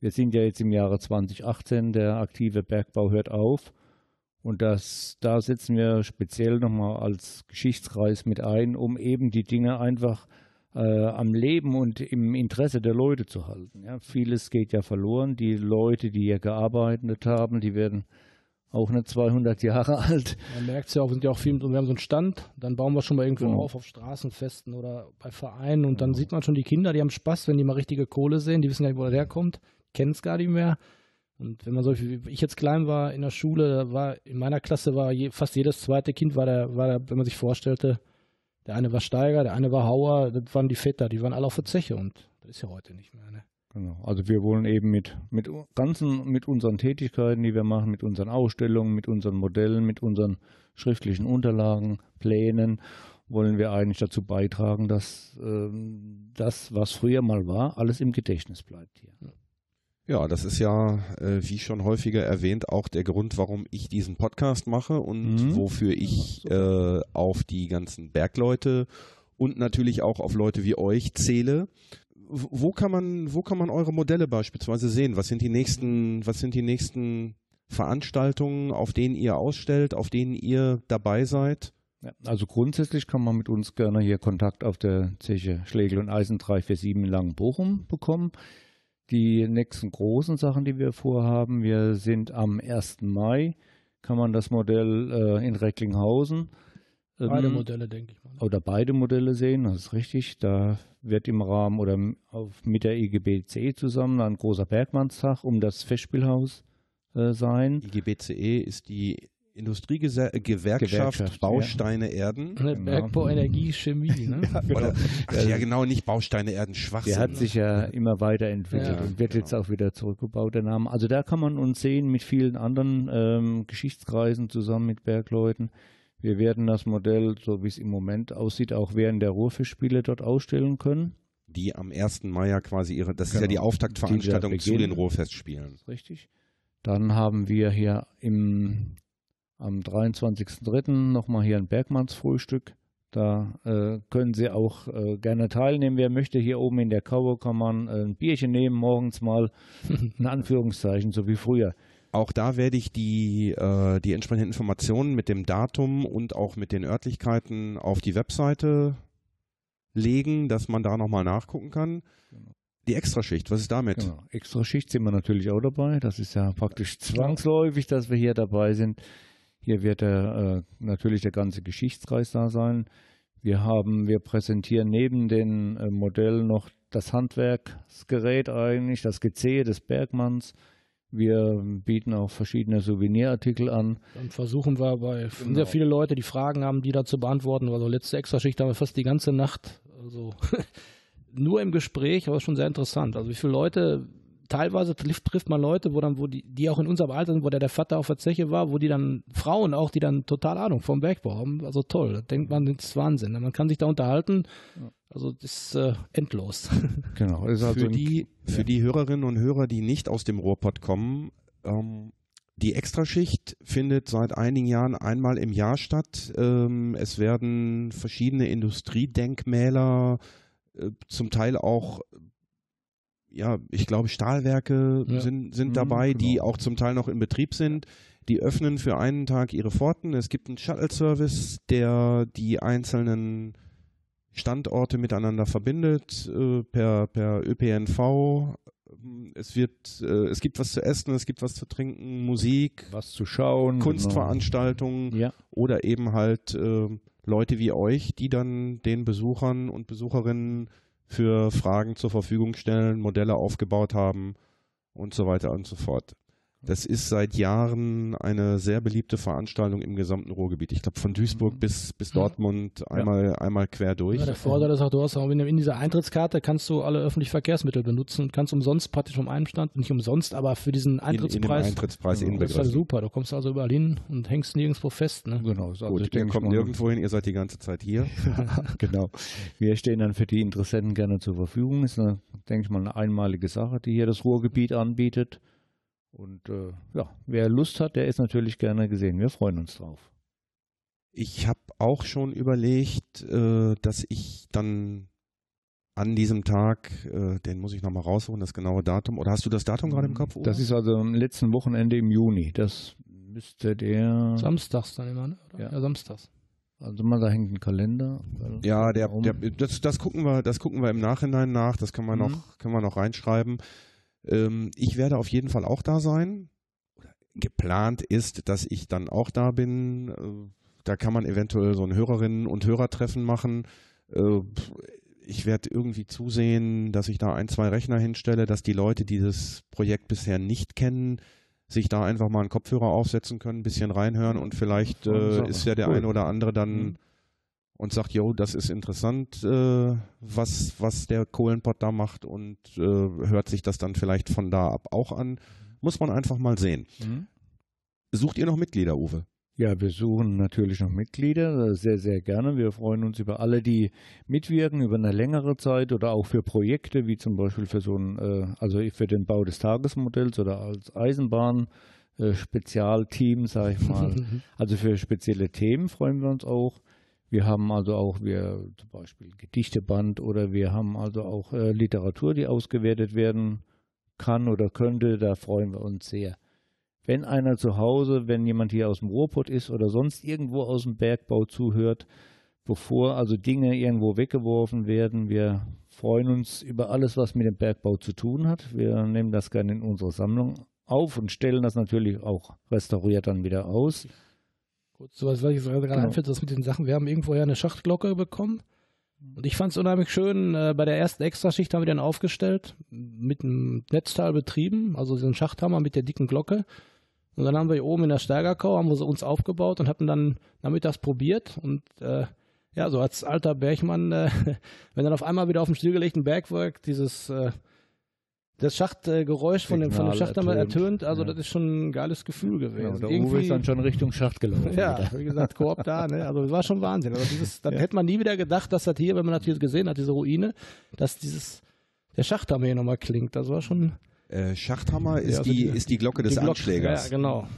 wir sind ja jetzt im Jahre 2018, der aktive Bergbau hört auf und das, da setzen wir speziell nochmal als Geschichtskreis mit ein, um eben die Dinge einfach äh, am Leben und im Interesse der Leute zu halten. Ja, vieles geht ja verloren. Die Leute, die hier gearbeitet haben, die werden auch nicht 200 Jahre alt. Man merkt es ja auch, wir sind ja auch viel, wir haben so einen Stand, dann bauen wir schon mal irgendwo genau. auf, auf Straßenfesten oder bei Vereinen und dann genau. sieht man schon die Kinder, die haben Spaß, wenn die mal richtige Kohle sehen, die wissen gar nicht, wo der herkommt, kennen es gar nicht mehr. Und wenn man so wie ich jetzt klein war in der Schule, war in meiner Klasse war je, fast jedes zweite Kind war der, war der, wenn man sich vorstellte, der eine war Steiger, der eine war Hauer, das waren die Väter, die waren alle auf der Zeche und das ist ja heute nicht mehr. Ne? Genau. Also wir wollen eben mit, mit ganzen, mit unseren Tätigkeiten, die wir machen, mit unseren Ausstellungen, mit unseren Modellen, mit unseren schriftlichen Unterlagen, Plänen, wollen wir eigentlich dazu beitragen, dass ähm, das, was früher mal war, alles im Gedächtnis bleibt hier. Ja, das ist ja, äh, wie schon häufiger erwähnt, auch der Grund, warum ich diesen Podcast mache und mhm. wofür ich äh, auf die ganzen Bergleute und natürlich auch auf Leute wie euch zähle wo kann man, wo kann man eure Modelle beispielsweise sehen? Was sind die nächsten, was sind die nächsten Veranstaltungen, auf denen ihr ausstellt, auf denen ihr dabei seid? Also grundsätzlich kann man mit uns gerne hier Kontakt auf der Zeche Schlegel und Eisen 347 in Langenbochum bekommen. Die nächsten großen Sachen, die wir vorhaben, wir sind am 1. Mai, kann man das Modell äh, in Recklinghausen Beide ähm, Modelle, denke ich mal. Oder beide Modelle sehen, das ist richtig. Da wird im Rahmen oder auf, mit der IGBCE zusammen ein großer Bergmannstag um das Festspielhaus äh, sein. IGBCE ist die Industriegewerkschaft Gewerkschaft, Bausteine Erden. Ne, Genau. Bergbau, Energie, Chemie. Ne? Oder, ach, ja, genau, nicht Bausteine Erden, Schwachsinn. Der hat sich ja immer weiterentwickelt Ja, und wird genau. jetzt auch wieder zurückgebaut, der Name. Also da kann man uns sehen mit vielen anderen ähm, Geschichtskreisen zusammen mit Bergleuten. Wir werden das Modell, so wie es im Moment aussieht, auch während der Ruhrfischspiele dort ausstellen können. die am 1. Mai ja quasi ihre, das ist ja Genau. die Auftaktveranstaltung Die zu den. Ruhrfestspielen. Richtig. Dann haben wir hier im, am 23.03. nochmal hier ein Bergmannsfrühstück. Da äh, können Sie auch äh, gerne teilnehmen. Wer möchte, hier oben in der Kaue kann man äh, ein Bierchen nehmen, morgens mal, in Anführungszeichen, so wie früher. Auch da werde ich die, äh, die entsprechenden Informationen mit dem Datum und auch mit den Örtlichkeiten auf die Webseite legen, dass man da nochmal nachgucken kann. Genau. Die Extraschicht, was ist damit? Genau. Extra Schicht sind wir natürlich auch dabei. Das ist ja praktisch zwangsläufig, dass wir hier dabei sind. Hier wird der, äh, natürlich der ganze Geschichtskreis da sein. Wir haben, wir präsentieren neben den äh, Modellen noch das Handwerksgerät eigentlich, das GC des Bergmanns. Wir bieten auch verschiedene Souvenirartikel an. Dann versuchen wir bei Genau. sehr viele Leute, die Fragen haben, die da zu beantworten. Also letzte Extraschicht haben wir fast die ganze Nacht. Also nur im Gespräch, aber schon sehr interessant. Also wie viele Leute, teilweise trifft, trifft man Leute, wo dann, wo die, die auch in unserem Alter sind, wo der, der Vater auf der Zeche war, wo die dann, Frauen auch, die dann total Ahnung vom Bergbau haben. Also toll, da denkt man, das ist Wahnsinn. Man kann sich da unterhalten. Also das ist äh, endlos. Genau. Ist also Für die, für die Hörerinnen und Hörer, die nicht aus dem Ruhrpott kommen, ähm, die Extraschicht findet seit einigen Jahren einmal im Jahr statt. Ähm, es werden verschiedene Industriedenkmäler, äh, zum Teil auch, ja, ich glaube, Stahlwerke Ja. sind, sind Mhm, dabei, die genau. auch zum Teil noch in Betrieb sind. Die öffnen für einen Tag ihre Pforten. Es gibt einen Shuttle-Service, der die einzelnen Standorte miteinander verbindet äh, per, per ÖPNV. Es wird, äh, es gibt was zu essen, es gibt was zu trinken, Musik, was zu schauen. Kunstveranstaltungen Genau. Ja. oder eben halt äh, Leute wie euch, die dann den Besuchern und Besucherinnen für Fragen zur Verfügung stellen, Modelle aufgebaut haben und so weiter und so fort. Das ist seit Jahren eine sehr beliebte Veranstaltung im gesamten Ruhrgebiet. Ich glaube von Duisburg Mhm. bis, bis Dortmund einmal, einmal quer durch. Ja, der Vorteil ist auch, du hast auch in, in dieser Eintrittskarte kannst du alle öffentlichen Verkehrsmittel benutzen und kannst umsonst praktisch vom einen Stand, nicht umsonst, aber für diesen in, in dem Eintrittspreis. Eintrittspreis Genau, das ist halt inbegriffen. super. Du kommst also überall hin und hängst nirgendwo fest. Ne? Genau. Also Gut, ich ihr kommt nirgendwo hin, ihr seid die ganze Zeit hier. genau. Wir stehen dann für die Interessenten gerne zur Verfügung. Ist, eine, denke ich mal, eine einmalige Sache, die hier das Ruhrgebiet anbietet. Und äh, ja, wer Lust hat, der ist natürlich gerne gesehen. Wir freuen uns drauf. Ich habe auch schon überlegt, äh, dass ich dann an diesem Tag, äh, den muss ich nochmal raussuchen, das genaue Datum. Oder hast du das Datum gerade im Kopf? Uwe? Das ist also am letzten Wochenende im Juni. Das müsste der. Samstags dann immer, ne? Oder? Ja. Ja. samstags. Also mal da hängt ein Kalender. ja, der, Warum? der, das, das gucken wir, das gucken wir im Nachhinein nach. Das können wir Mhm. noch, können wir noch reinschreiben. Ähm, ich werde auf jeden Fall auch da sein. Geplant ist, dass ich dann auch da bin. Äh, Da kann man eventuell so ein Hörerinnen- und Hörertreffen machen. Äh, Ich werde irgendwie zusehen, dass ich da ein, zwei Rechner hinstelle, dass die Leute, die das Projekt bisher nicht kennen, sich da einfach mal einen Kopfhörer aufsetzen können, ein bisschen reinhören und vielleicht äh, ist ja der Cool. eine oder andere dann Mhm. Und sagt, jo, das ist interessant, äh, was, was der Kohlenpott da macht und äh, hört sich das dann vielleicht von da ab auch an. Muss man einfach mal sehen. Mhm. Sucht ihr noch Mitglieder, Uwe? Ja, wir suchen natürlich noch Mitglieder, äh, sehr, sehr gerne. Wir freuen uns über alle, die mitwirken über eine längere Zeit oder auch für Projekte, wie zum Beispiel für so ein, äh, also für den Bau des Tagesmodells oder als Eisenbahn. äh, Spezialteam, sage ich mal. Also für spezielle Themen freuen wir uns auch. Wir haben also auch, wir zum Beispiel Gedichteband oder wir haben also auch äh, Literatur, die ausgewertet werden kann oder könnte. Da freuen wir uns sehr. Wenn einer zu Hause, wenn jemand hier aus dem Ruhrpott ist oder sonst irgendwo aus dem Bergbau zuhört, bevor also Dinge irgendwo weggeworfen werden, wir freuen uns über alles, was mit dem Bergbau zu tun hat. Wir nehmen das gerne in unsere Sammlung auf und stellen das natürlich auch restauriert dann wieder aus. Kurz, so was, ich gerade Genau. einfällt, das mit den Sachen. Wir haben irgendwo ja eine Schachtglocke bekommen. Und ich fand es unheimlich schön. Äh, bei der ersten Extraschicht haben wir den aufgestellt, mit einem Netzteil betrieben, also so einen Schachthammer mit der dicken Glocke. Und dann haben wir hier oben in der Steigerkau, haben wir sie uns aufgebaut und hatten dann nachmittags probiert. Und äh, ja, so als alter Bergmann, äh, wenn dann auf einmal wieder auf dem stillgelegten Bergwerk dieses äh, das Schachtgeräusch von dem, von dem Schacht einmal ertönt, also ja. das ist schon ein geiles Gefühl gewesen. Ja, der Uwe ist dann schon Richtung Schacht gelaufen. Ja, wieder. wie gesagt, Koop da, ne? also das war schon Wahnsinn. Also dieses, dann ja. hätte man nie wieder gedacht, dass das hier, wenn man das hier gesehen hat, diese Ruine, dass dieses, der Schachthammer hier nochmal klingt. Das war schon... Äh, Schachthammer ist, also die, die, ist die Glocke des die Glocke, Anschlägers. Ja, genau.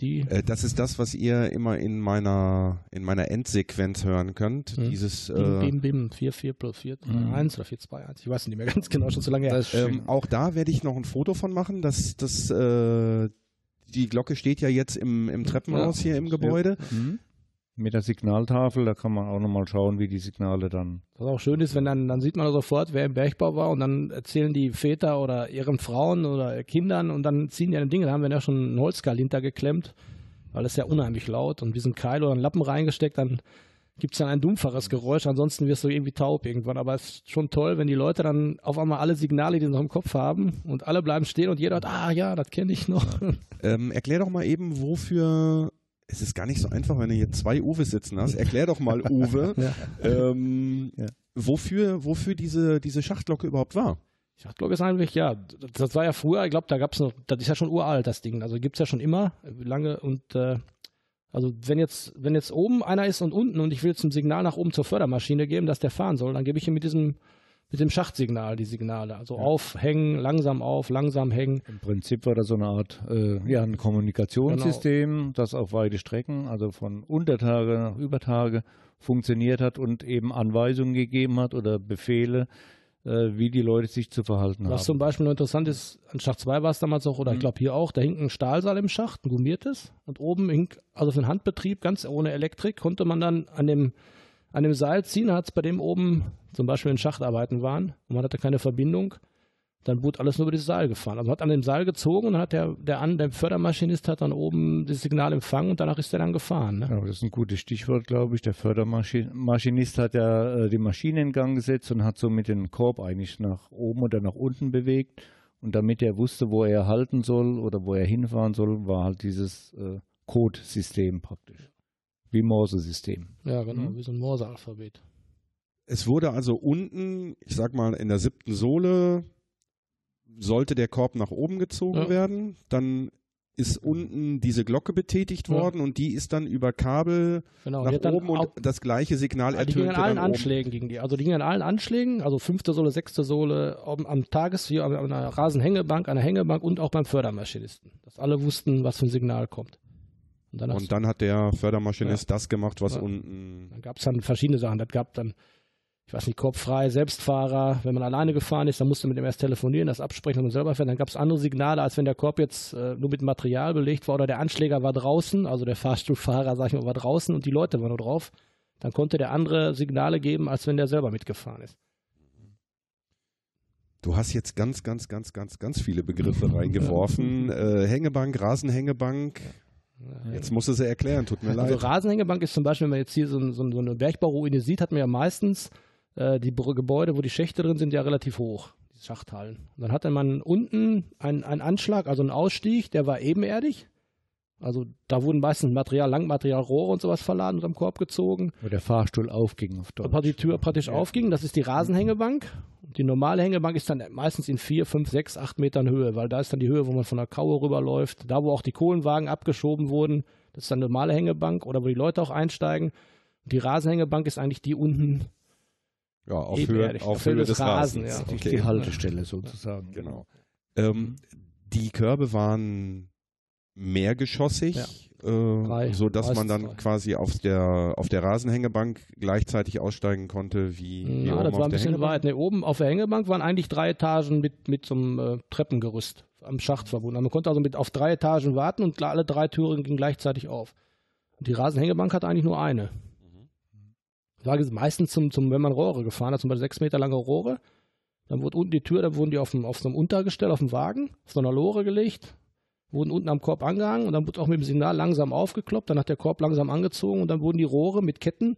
Die äh, das ist das, was ihr immer in meiner in meiner Endsequenz hören könnt. Mhm. Dieses äh, Bim, Bim, 4, 4 plus 4, 3, mhm. 1 oder 4, 2, 1. Ich weiß nicht mehr ganz genau, schon zu lange her. Ähm, auch da werde ich noch ein Foto von machen. Das, das, äh, die Glocke steht ja jetzt im, im Treppenhaus ja. hier im Gebäude. Ja. Mhm mit der Signaltafel, da kann man auch nochmal schauen, wie die Signale dann. Was auch schön ist, wenn dann, dann sieht man sofort, wer im Bergbau war und dann erzählen die Väter oder ihren Frauen oder Kindern und dann ziehen die an den Dinge, da haben wir ja schon einen Holzkeil hintergeklemmt, weil es ja unheimlich laut und diesen Keil oder einen Lappen reingesteckt, dann gibt es dann ein dumpferes Geräusch, ansonsten wirst du irgendwie taub irgendwann. Aber es ist schon toll, wenn die Leute dann auf einmal alle Signale, die sie noch im Kopf haben und alle bleiben stehen und jeder hat, ah ja, das kenne ich noch. Ähm, erklär doch mal eben, wofür es ist gar nicht so einfach, wenn du hier zwei Uwe sitzen hast. Erklär doch mal, Uwe, ja. Ähm, ja. wofür, wofür diese, diese Schachtglocke überhaupt war. Schachtglocke ist eigentlich, ja, das war ja früher, ich glaube, da gab es noch, das ist ja schon uralt, das Ding. Also gibt es ja schon immer lange und äh, also wenn jetzt, wenn jetzt oben einer ist und unten und ich will jetzt ein Signal nach oben zur Fördermaschine geben, dass der fahren soll, dann gebe ich ihm mit diesem mit dem Schachtsignal die Signale. Also ja. aufhängen, langsam auf, langsam hängen. Im Prinzip war das so eine Art, äh, ja, ein Kommunikationssystem, genau. das auf weite Strecken, also von Untertage nach Übertage funktioniert hat und eben Anweisungen gegeben hat oder Befehle, äh, wie die Leute sich zu verhalten Was haben. Was zum Beispiel interessant ist, an Schacht 2 war es damals auch, oder mhm. ich glaube hier auch, da hing ein Stahlseil im Schacht, ein gummiertes, und oben hing, also für den Handbetrieb, ganz ohne Elektrik, konnte man dann an dem an dem Seil ziehen, hat es bei dem oben zum Beispiel in Schachtarbeiten waren und man hatte keine Verbindung, dann wurde alles nur über dieses Seil gefahren. Also hat an dem Seil gezogen und hat der, der, der Fördermaschinist hat dann oben das Signal empfangen und danach ist er dann gefahren. Ne? Ja, das ist ein gutes Stichwort, glaube ich. Der Fördermaschinist hat ja äh, die Maschine in Gang gesetzt und hat so mit dem Korb eigentlich nach oben oder nach unten bewegt. Und damit er wusste, wo er halten soll oder wo er hinfahren soll, war halt dieses äh, Codesystem praktisch. Wie Morse-System. Ja, genau, mhm. wie so ein Morse-Alphabet. Es wurde also unten, ich sag mal, in der siebten Sohle sollte der Korb nach oben gezogen ja. werden. Dann ist unten diese Glocke betätigt ja. worden und die ist dann über Kabel genau, nach oben und das gleiche Signal ertönte. Die ging an allen Anschlägen gegen die. Also die ging an allen Anschlägen, also fünfte Sohle, sechste Sohle, am, am Tages hier an einer Rasenhängebank, an der Hängebank und auch beim Fördermaschinisten. Dass alle wussten, was für ein Signal kommt. Und dann, und dann hat der Fördermaschinist ja. das gemacht, was ja. unten. Dann gab es dann verschiedene Sachen. Das gab dann, ich weiß nicht, kopffrei, Selbstfahrer. Wenn man alleine gefahren ist, dann musste man mit dem erst telefonieren, das absprechen und selber fährt. Dann gab es andere Signale, als wenn der Korb jetzt äh, nur mit Material belegt war oder der Anschläger war draußen, also der Fahrstuhlfahrer, sag ich mal, war draußen und die Leute waren nur drauf. Dann konnte der andere Signale geben, als wenn der selber mitgefahren ist. Du hast jetzt ganz, ganz, ganz, ganz, ganz viele Begriffe reingeworfen. Äh, Hängebank, Rasenhängebank, Jetzt musst du sie erklären, tut mir also leid. Also Rasenhängebank ist zum Beispiel, wenn man jetzt hier so, so, so eine Bergbauruine sieht, hat man ja meistens äh, die Gebäude, wo die Schächte drin sind, ja relativ hoch, die Schachthallen. Und dann hatte man unten einen, einen Anschlag, also einen Ausstieg, der war ebenerdig. Also da wurden meistens Material, Langmaterial, Rohre und sowas verladen und am Korb gezogen. Wo der Fahrstuhl aufging auf Deutsch. die Tür praktisch ja. aufging, das ist die Rasenhängebank. Die normale Hängebank ist dann meistens in vier, fünf, sechs, acht Metern Höhe, weil da ist dann die Höhe, wo man von der Kaue rüberläuft. Da, wo auch die Kohlenwagen abgeschoben wurden, das ist dann eine normale Hängebank oder wo die Leute auch einsteigen. Die Rasenhängebank ist eigentlich die unten. Ja, auf Höhe, auf Höhe des, des Rasens. Ja. Okay. Die Haltestelle sozusagen. Genau. Ähm, die Körbe waren mehrgeschossig, ja. äh, drei, so dass man dann drei. quasi auf der auf der Rasenhängebank gleichzeitig aussteigen konnte wie, wie ja, das war ein bisschen weit. Ne, oben auf der Hängebank waren eigentlich drei Etagen mit mit so einem äh, Treppengerüst am Schacht verbunden. Man konnte also mit auf drei Etagen warten und alle drei Türen gingen gleichzeitig auf. Und die Rasenhängebank hatte eigentlich nur eine. Mhm. War meistens zum, zum, wenn man Rohre gefahren hat, zum Beispiel sechs Meter lange Rohre, dann wurde unten die Tür, da wurden die auf, dem, auf so einem Untergestell, auf dem Wagen, auf so einer Lore gelegt wurden unten am Korb angehangen und dann wurde auch mit dem Signal langsam aufgekloppt, dann hat der Korb langsam angezogen und dann wurden die Rohre mit Ketten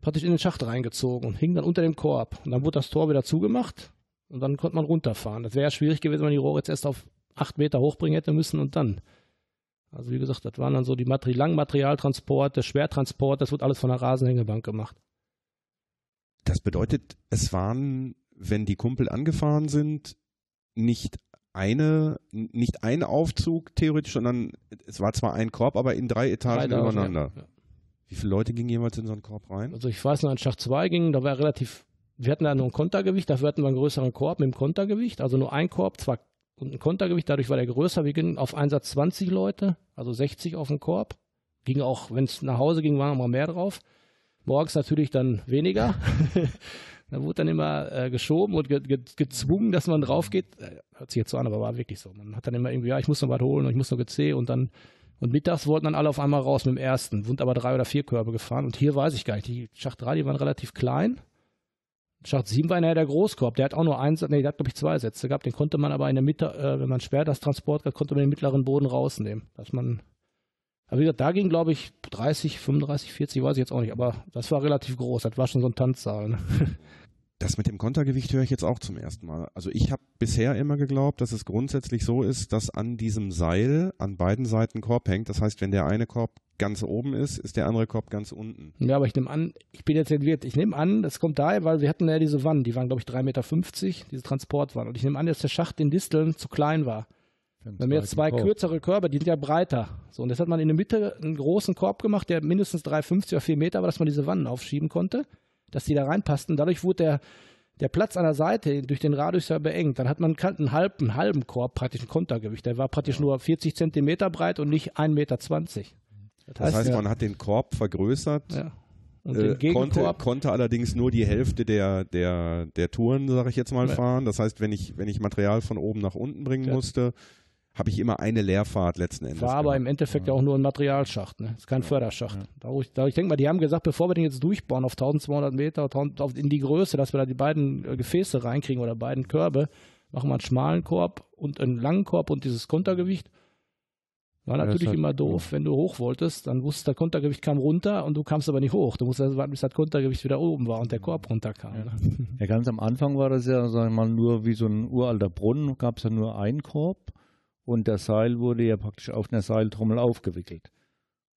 praktisch in den Schacht reingezogen und hingen dann unter dem Korb. Und dann wurde das Tor wieder zugemacht und dann konnte man runterfahren. Das wäre ja schwierig gewesen, wenn man die Rohre jetzt erst auf acht Meter hochbringen hätte müssen und dann Also wie gesagt, das waren dann so die Materi Langmaterialtransport, der Schwertransport, das wird alles von der Rasenhängebank gemacht. Das bedeutet, es waren, wenn die Kumpel angefahren sind, nicht eine, nicht ein Aufzug theoretisch, sondern es war zwar ein Korb, aber in drei Etagen Drei übereinander. ja. Wie viele Leute gingen jeweils in so einen Korb rein? Also ich weiß noch, in Schacht 2 ging, da war relativ, wir hatten da nur ein Kontergewicht, dafür hatten wir einen größeren Korb mit dem Kontergewicht, also nur ein Korb, zwar und ein Kontergewicht, dadurch war der größer. Wir gingen auf Einsatz 20 Leute, also 60 auf den Korb. Ging auch, wenn es nach Hause ging, waren mal mehr drauf. Morgens natürlich dann weniger. da wurde dann immer äh, geschoben und ge ge gezwungen, dass man drauf geht. Äh, hört sich jetzt so an, aber war wirklich so. Man hat dann immer irgendwie, ja, ich muss noch was holen und ich muss noch GC und dann und mittags wollten dann alle auf einmal raus mit dem ersten, sind aber drei oder vier Körbe gefahren. Und hier weiß ich gar nicht, die Schacht 3, die waren relativ klein. Schacht 7 war nachher der Großkorb, der hat auch nur eins, nee, der hat glaube ich zwei Sätze gehabt, den konnte man aber in der Mitte, äh, wenn man schwer das Transport hat, konnte man den mittleren Boden rausnehmen, dass man, aber wie gesagt, da ging glaube ich 30, 35, 40, weiß ich jetzt auch nicht, aber das war relativ groß, das war schon so ein Tanzsaal. Ne? Das mit dem Kontergewicht höre ich jetzt auch zum ersten Mal. Also ich habe bisher immer geglaubt, dass es grundsätzlich so ist, dass an diesem Seil an beiden Seiten Korb hängt. Das heißt, wenn der eine Korb ganz oben ist, ist der andere Korb ganz unten. Ja, aber ich nehme an, ich bin jetzt entwirrt, ich nehme an, das kommt daher, weil wir hatten ja diese Wannen, die waren glaube ich 3,50 Meter, diese Transportwannen. Und ich nehme an, dass der Schacht in Disteln zu klein war. Wenn wir jetzt zwei Korb. kürzere Körbe, die sind ja breiter. So, und jetzt hat man in der Mitte einen großen Korb gemacht, der mindestens 3,50 oder 4 Meter war, dass man diese Wannen aufschieben konnte, dass die da reinpassten. Dadurch wurde der, der Platz an der Seite durch den Radius ja beengt. Dann hat man einen halben, einen halben Korb, praktisch ein Kontergewicht. Der war praktisch nur 40 Zentimeter breit und nicht 1,20 Meter. Das heißt, ja, man hat den Korb vergrößert, ja. Und äh, den konnte, Gegenkorb, konnte allerdings nur die Hälfte der, der, der Touren, sage ich jetzt mal, Ja. fahren. Das heißt, wenn ich, wenn ich Material von oben nach unten bringen musste, habe ich immer eine Leerfahrt letzten Endes. war aber gehabt. im Endeffekt ja auch nur ein Materialschacht, ne? Ist kein Förderschacht. Da, ich, da, ich denke mal, die haben gesagt, bevor wir den jetzt durchbauen auf 1200 Meter, 1000 auf, in die Größe, dass wir da die beiden äh, Gefäße reinkriegen oder beiden Körbe, machen wir einen schmalen Korb und einen langen Korb und dieses Kontergewicht. War Ja, das natürlich hat- immer doof, wenn du hoch wolltest, dann wusstest du, das Kontergewicht kam runter und du kamst aber nicht hoch. Du musst erst warten, bis das Kontergewicht wieder oben war und der Korb runterkam. Ne? Ja, ganz am Anfang war das ja, sagen wir mal, nur wie so ein uralter Brunnen, gab es ja nur einen Korb und das Seil wurde ja praktisch auf einer Seiltrommel aufgewickelt.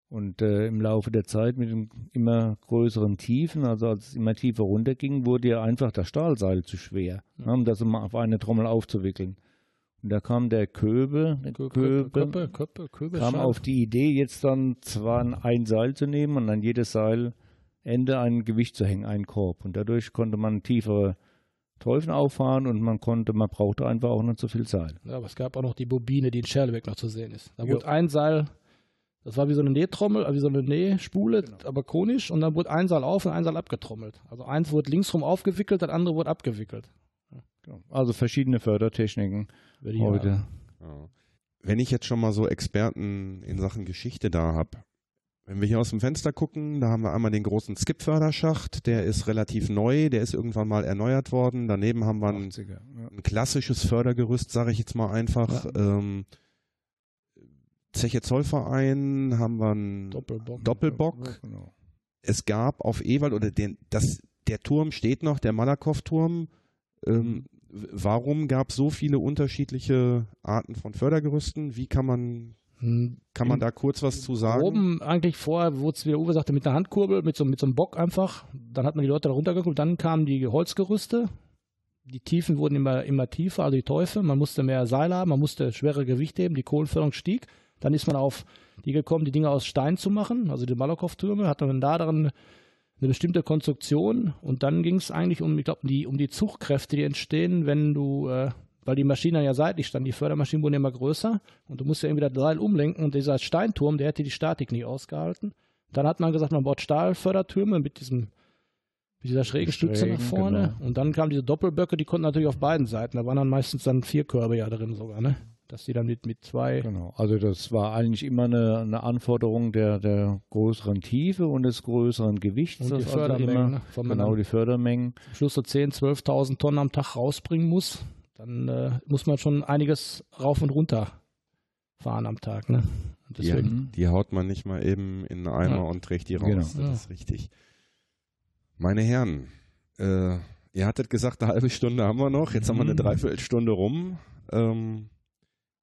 Und äh, im Laufe der Zeit mit immer größeren Tiefen, also als es immer tiefer runterging, wurde ja einfach das Stahlseil zu schwer, ne, um das immer auf eine Trommel aufzuwickeln. Und da kam der Köbe, Kö- Köbe, Köppe, Köppe, Köbe, kam auf die Idee, jetzt dann zwar ein Seil zu nehmen und an jedes Seilende ein Gewicht zu hängen, einen Korb. Und dadurch konnte man tiefere Teufen auffahren und man konnte, man brauchte einfach auch nicht so viel Seil. Ja, aber es gab auch noch die Bobine, die in Scherlebeck noch zu sehen ist. Da Jo. wurde ein Seil, das war wie so eine Nähtrommel, äh, wie so eine Nähspule, Genau. aber konisch, und dann wurde ein Seil auf und ein Seil abgetrommelt. Also eins wurde linksrum aufgewickelt, das andere wurde abgewickelt. Also verschiedene Fördertechniken heute. Ja. Wenn ich jetzt schon mal so Experten in Sachen Geschichte da habe, wenn wir hier aus dem Fenster gucken, da haben wir einmal den großen Skip-Förderschacht, der ist relativ neu, der ist irgendwann mal erneuert worden. Daneben haben wir ein, 80er, ja. ein klassisches Fördergerüst, sage ich jetzt mal einfach. Ähm, Zeche Zollverein haben wir einen Doppelbock. Doppelbock. Genau. Es gab auf Ewald oder den, das, der Turm steht noch, der Malakow-Turm. Ähm, warum gab es so viele unterschiedliche Arten von Fördergerüsten? Wie kann man, kann man da kurz was zu sagen? Oben eigentlich vorher wurde es, wie der Uwe sagte, mit einer Handkurbel, mit so, mit so einem Bock einfach. Dann hat man die Leute da runtergeguckt, dann kamen die Holzgerüste. Die Tiefen wurden immer, immer tiefer, also die Teufel. Man musste mehr Seil haben, man musste schwere Gewichte heben, die Kohlenförderung stieg. Dann ist man auf die gekommen, die Dinge aus Stein zu machen, also die Malakow-Türme, hat man da drin eine bestimmte Konstruktion und dann ging es eigentlich um, ich glaube, die, um die Zugkräfte, die entstehen, wenn du, äh, weil die Maschinen ja seitlich standen, die Fördermaschinen wurden immer größer und du musst ja irgendwie das Seil umlenken und dieser Steinturm, der hätte die Statik nicht ausgehalten. Dann hat man gesagt, man baut Stahlfördertürme mit diesem mit dieser schrägen Stütze nach Schrägen, vorne. genau. Und dann kamen diese Doppelböcke, die konnten natürlich auf beiden Seiten. Da waren dann meistens dann vier Körbe ja drin sogar, ne? Dass die dann mit, mit zwei. Genau. Also das war eigentlich immer eine, eine Anforderung der, der größeren Tiefe und des größeren Gewichts. Und die also Fördermengen, immer, ne? Genau, die Fördermengen. zum Schluss so 10.000, 12.000 Tonnen am Tag rausbringen muss, dann äh, muss man schon einiges rauf und runter fahren am Tag, ne? Und Die, deswegen, die haut man nicht mal eben in einen Eimer Ja. und trägt die raus. Genau. Das Ja. ist richtig. Meine Herren, äh, ihr hattet gesagt, eine halbe Stunde haben wir noch. Jetzt haben wir eine Mhm. Dreiviertelstunde rum. Ähm,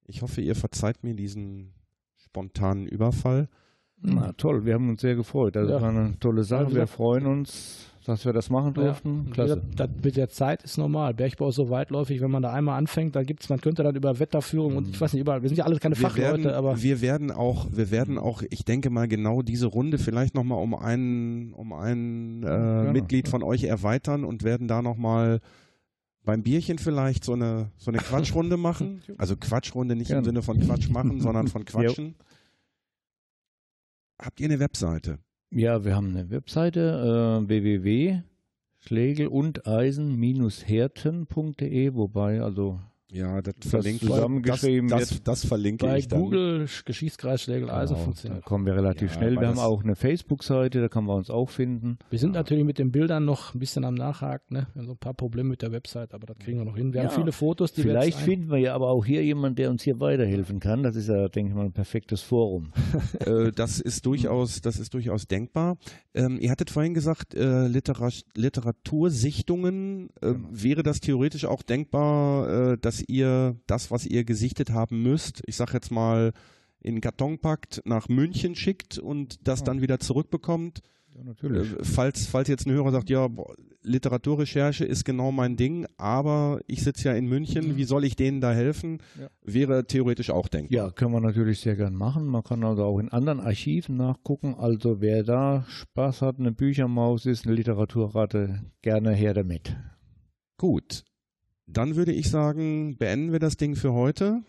ich hoffe, ihr verzeiht mir diesen spontanen Überfall. Na toll, wir haben uns sehr gefreut. Das Ja. war eine tolle Sache. Also wir freuen uns, dass wir das machen durften. Ja, Klasse. Das, das mit der Zeit ist normal. Bergbau ist so weitläufig, wenn man da einmal anfängt, dann gibt's, man könnte dann über Wetterführung und ich weiß nicht, überall, wir sind ja alle keine Wir Fachleute, werden, aber wir werden auch, wir werden auch, ich denke mal genau diese Runde vielleicht nochmal um einen, um ein äh, gerne. Mitglied von euch erweitern und werden da nochmal beim Bierchen vielleicht so eine, so eine Quatschrunde machen. Also Quatschrunde nicht im. Sinne von Quatsch machen, sondern von Quatschen. Habt ihr eine Webseite? Ja, wir haben eine Webseite äh, www.schlegel und eisen-herten.de, wobei also Ja, das verlinke ich. zusammengeschrieben das, das, das verlinke bei ich dann. Google Geschichtskreis Schlegel-Eisen genau, da funktioniert. kommen wir relativ Ja, schnell. Wir haben das- auch eine Facebook-Seite, da kann man uns auch finden. Wir sind natürlich mit den Bildern noch ein bisschen am Nachhaken, ne? Wir haben so ein paar Probleme mit der Website, aber das kriegen wir noch hin. Wir Ja. haben viele Fotos, die wir Vielleicht ein- finden wir ja aber auch hier jemanden, der uns hier weiterhelfen kann. Das ist ja, denke ich mal, ein perfektes Forum. Äh, das ist durchaus, das ist durchaus denkbar. Ähm, ihr hattet vorhin gesagt, äh, Litera Literatursichtungen. Äh, Genau. Wäre das theoretisch auch denkbar, äh, dass ihr das, was ihr gesichtet haben müsst, ich sag jetzt mal, in Karton packt, nach München schickt und das Ja. dann wieder zurückbekommt? Ja, natürlich. Äh, falls, falls jetzt ein Hörer sagt, ja, boah, Literaturrecherche ist genau mein Ding, aber ich sitze ja in München, wie soll ich denen da helfen? Ja. Wäre theoretisch auch denkbar. Ja, können wir natürlich sehr gern machen. Man kann also auch in anderen Archiven nachgucken. Also wer da Spaß hat, eine Büchermaus ist, eine Literaturratte, gerne her damit. Gut, dann würde ich sagen, beenden wir das Ding für heute.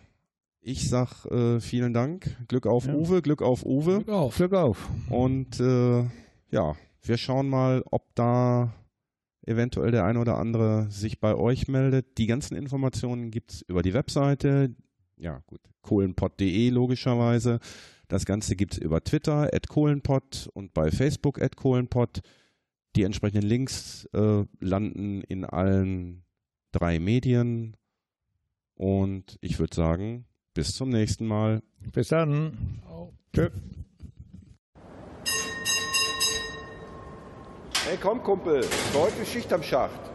Ich sag äh, vielen Dank, Glück auf Ja. Uwe, Glück auf Uwe Glück auf. Glück auf. und äh, ja, wir schauen mal, ob da eventuell der eine oder andere sich bei euch meldet. Die ganzen Informationen gibt's über die Webseite, ja gut, kohlenpott.de logischerweise. Das Ganze gibt's über Twitter, at kohlenpott und bei Facebook, at kohlenpott. Die entsprechenden Links äh, landen in allen drei Medien. Und ich würde sagen, bis zum nächsten Mal. Bis dann. Tschö. Hey, komm, Kumpel, heute Schicht am Schacht.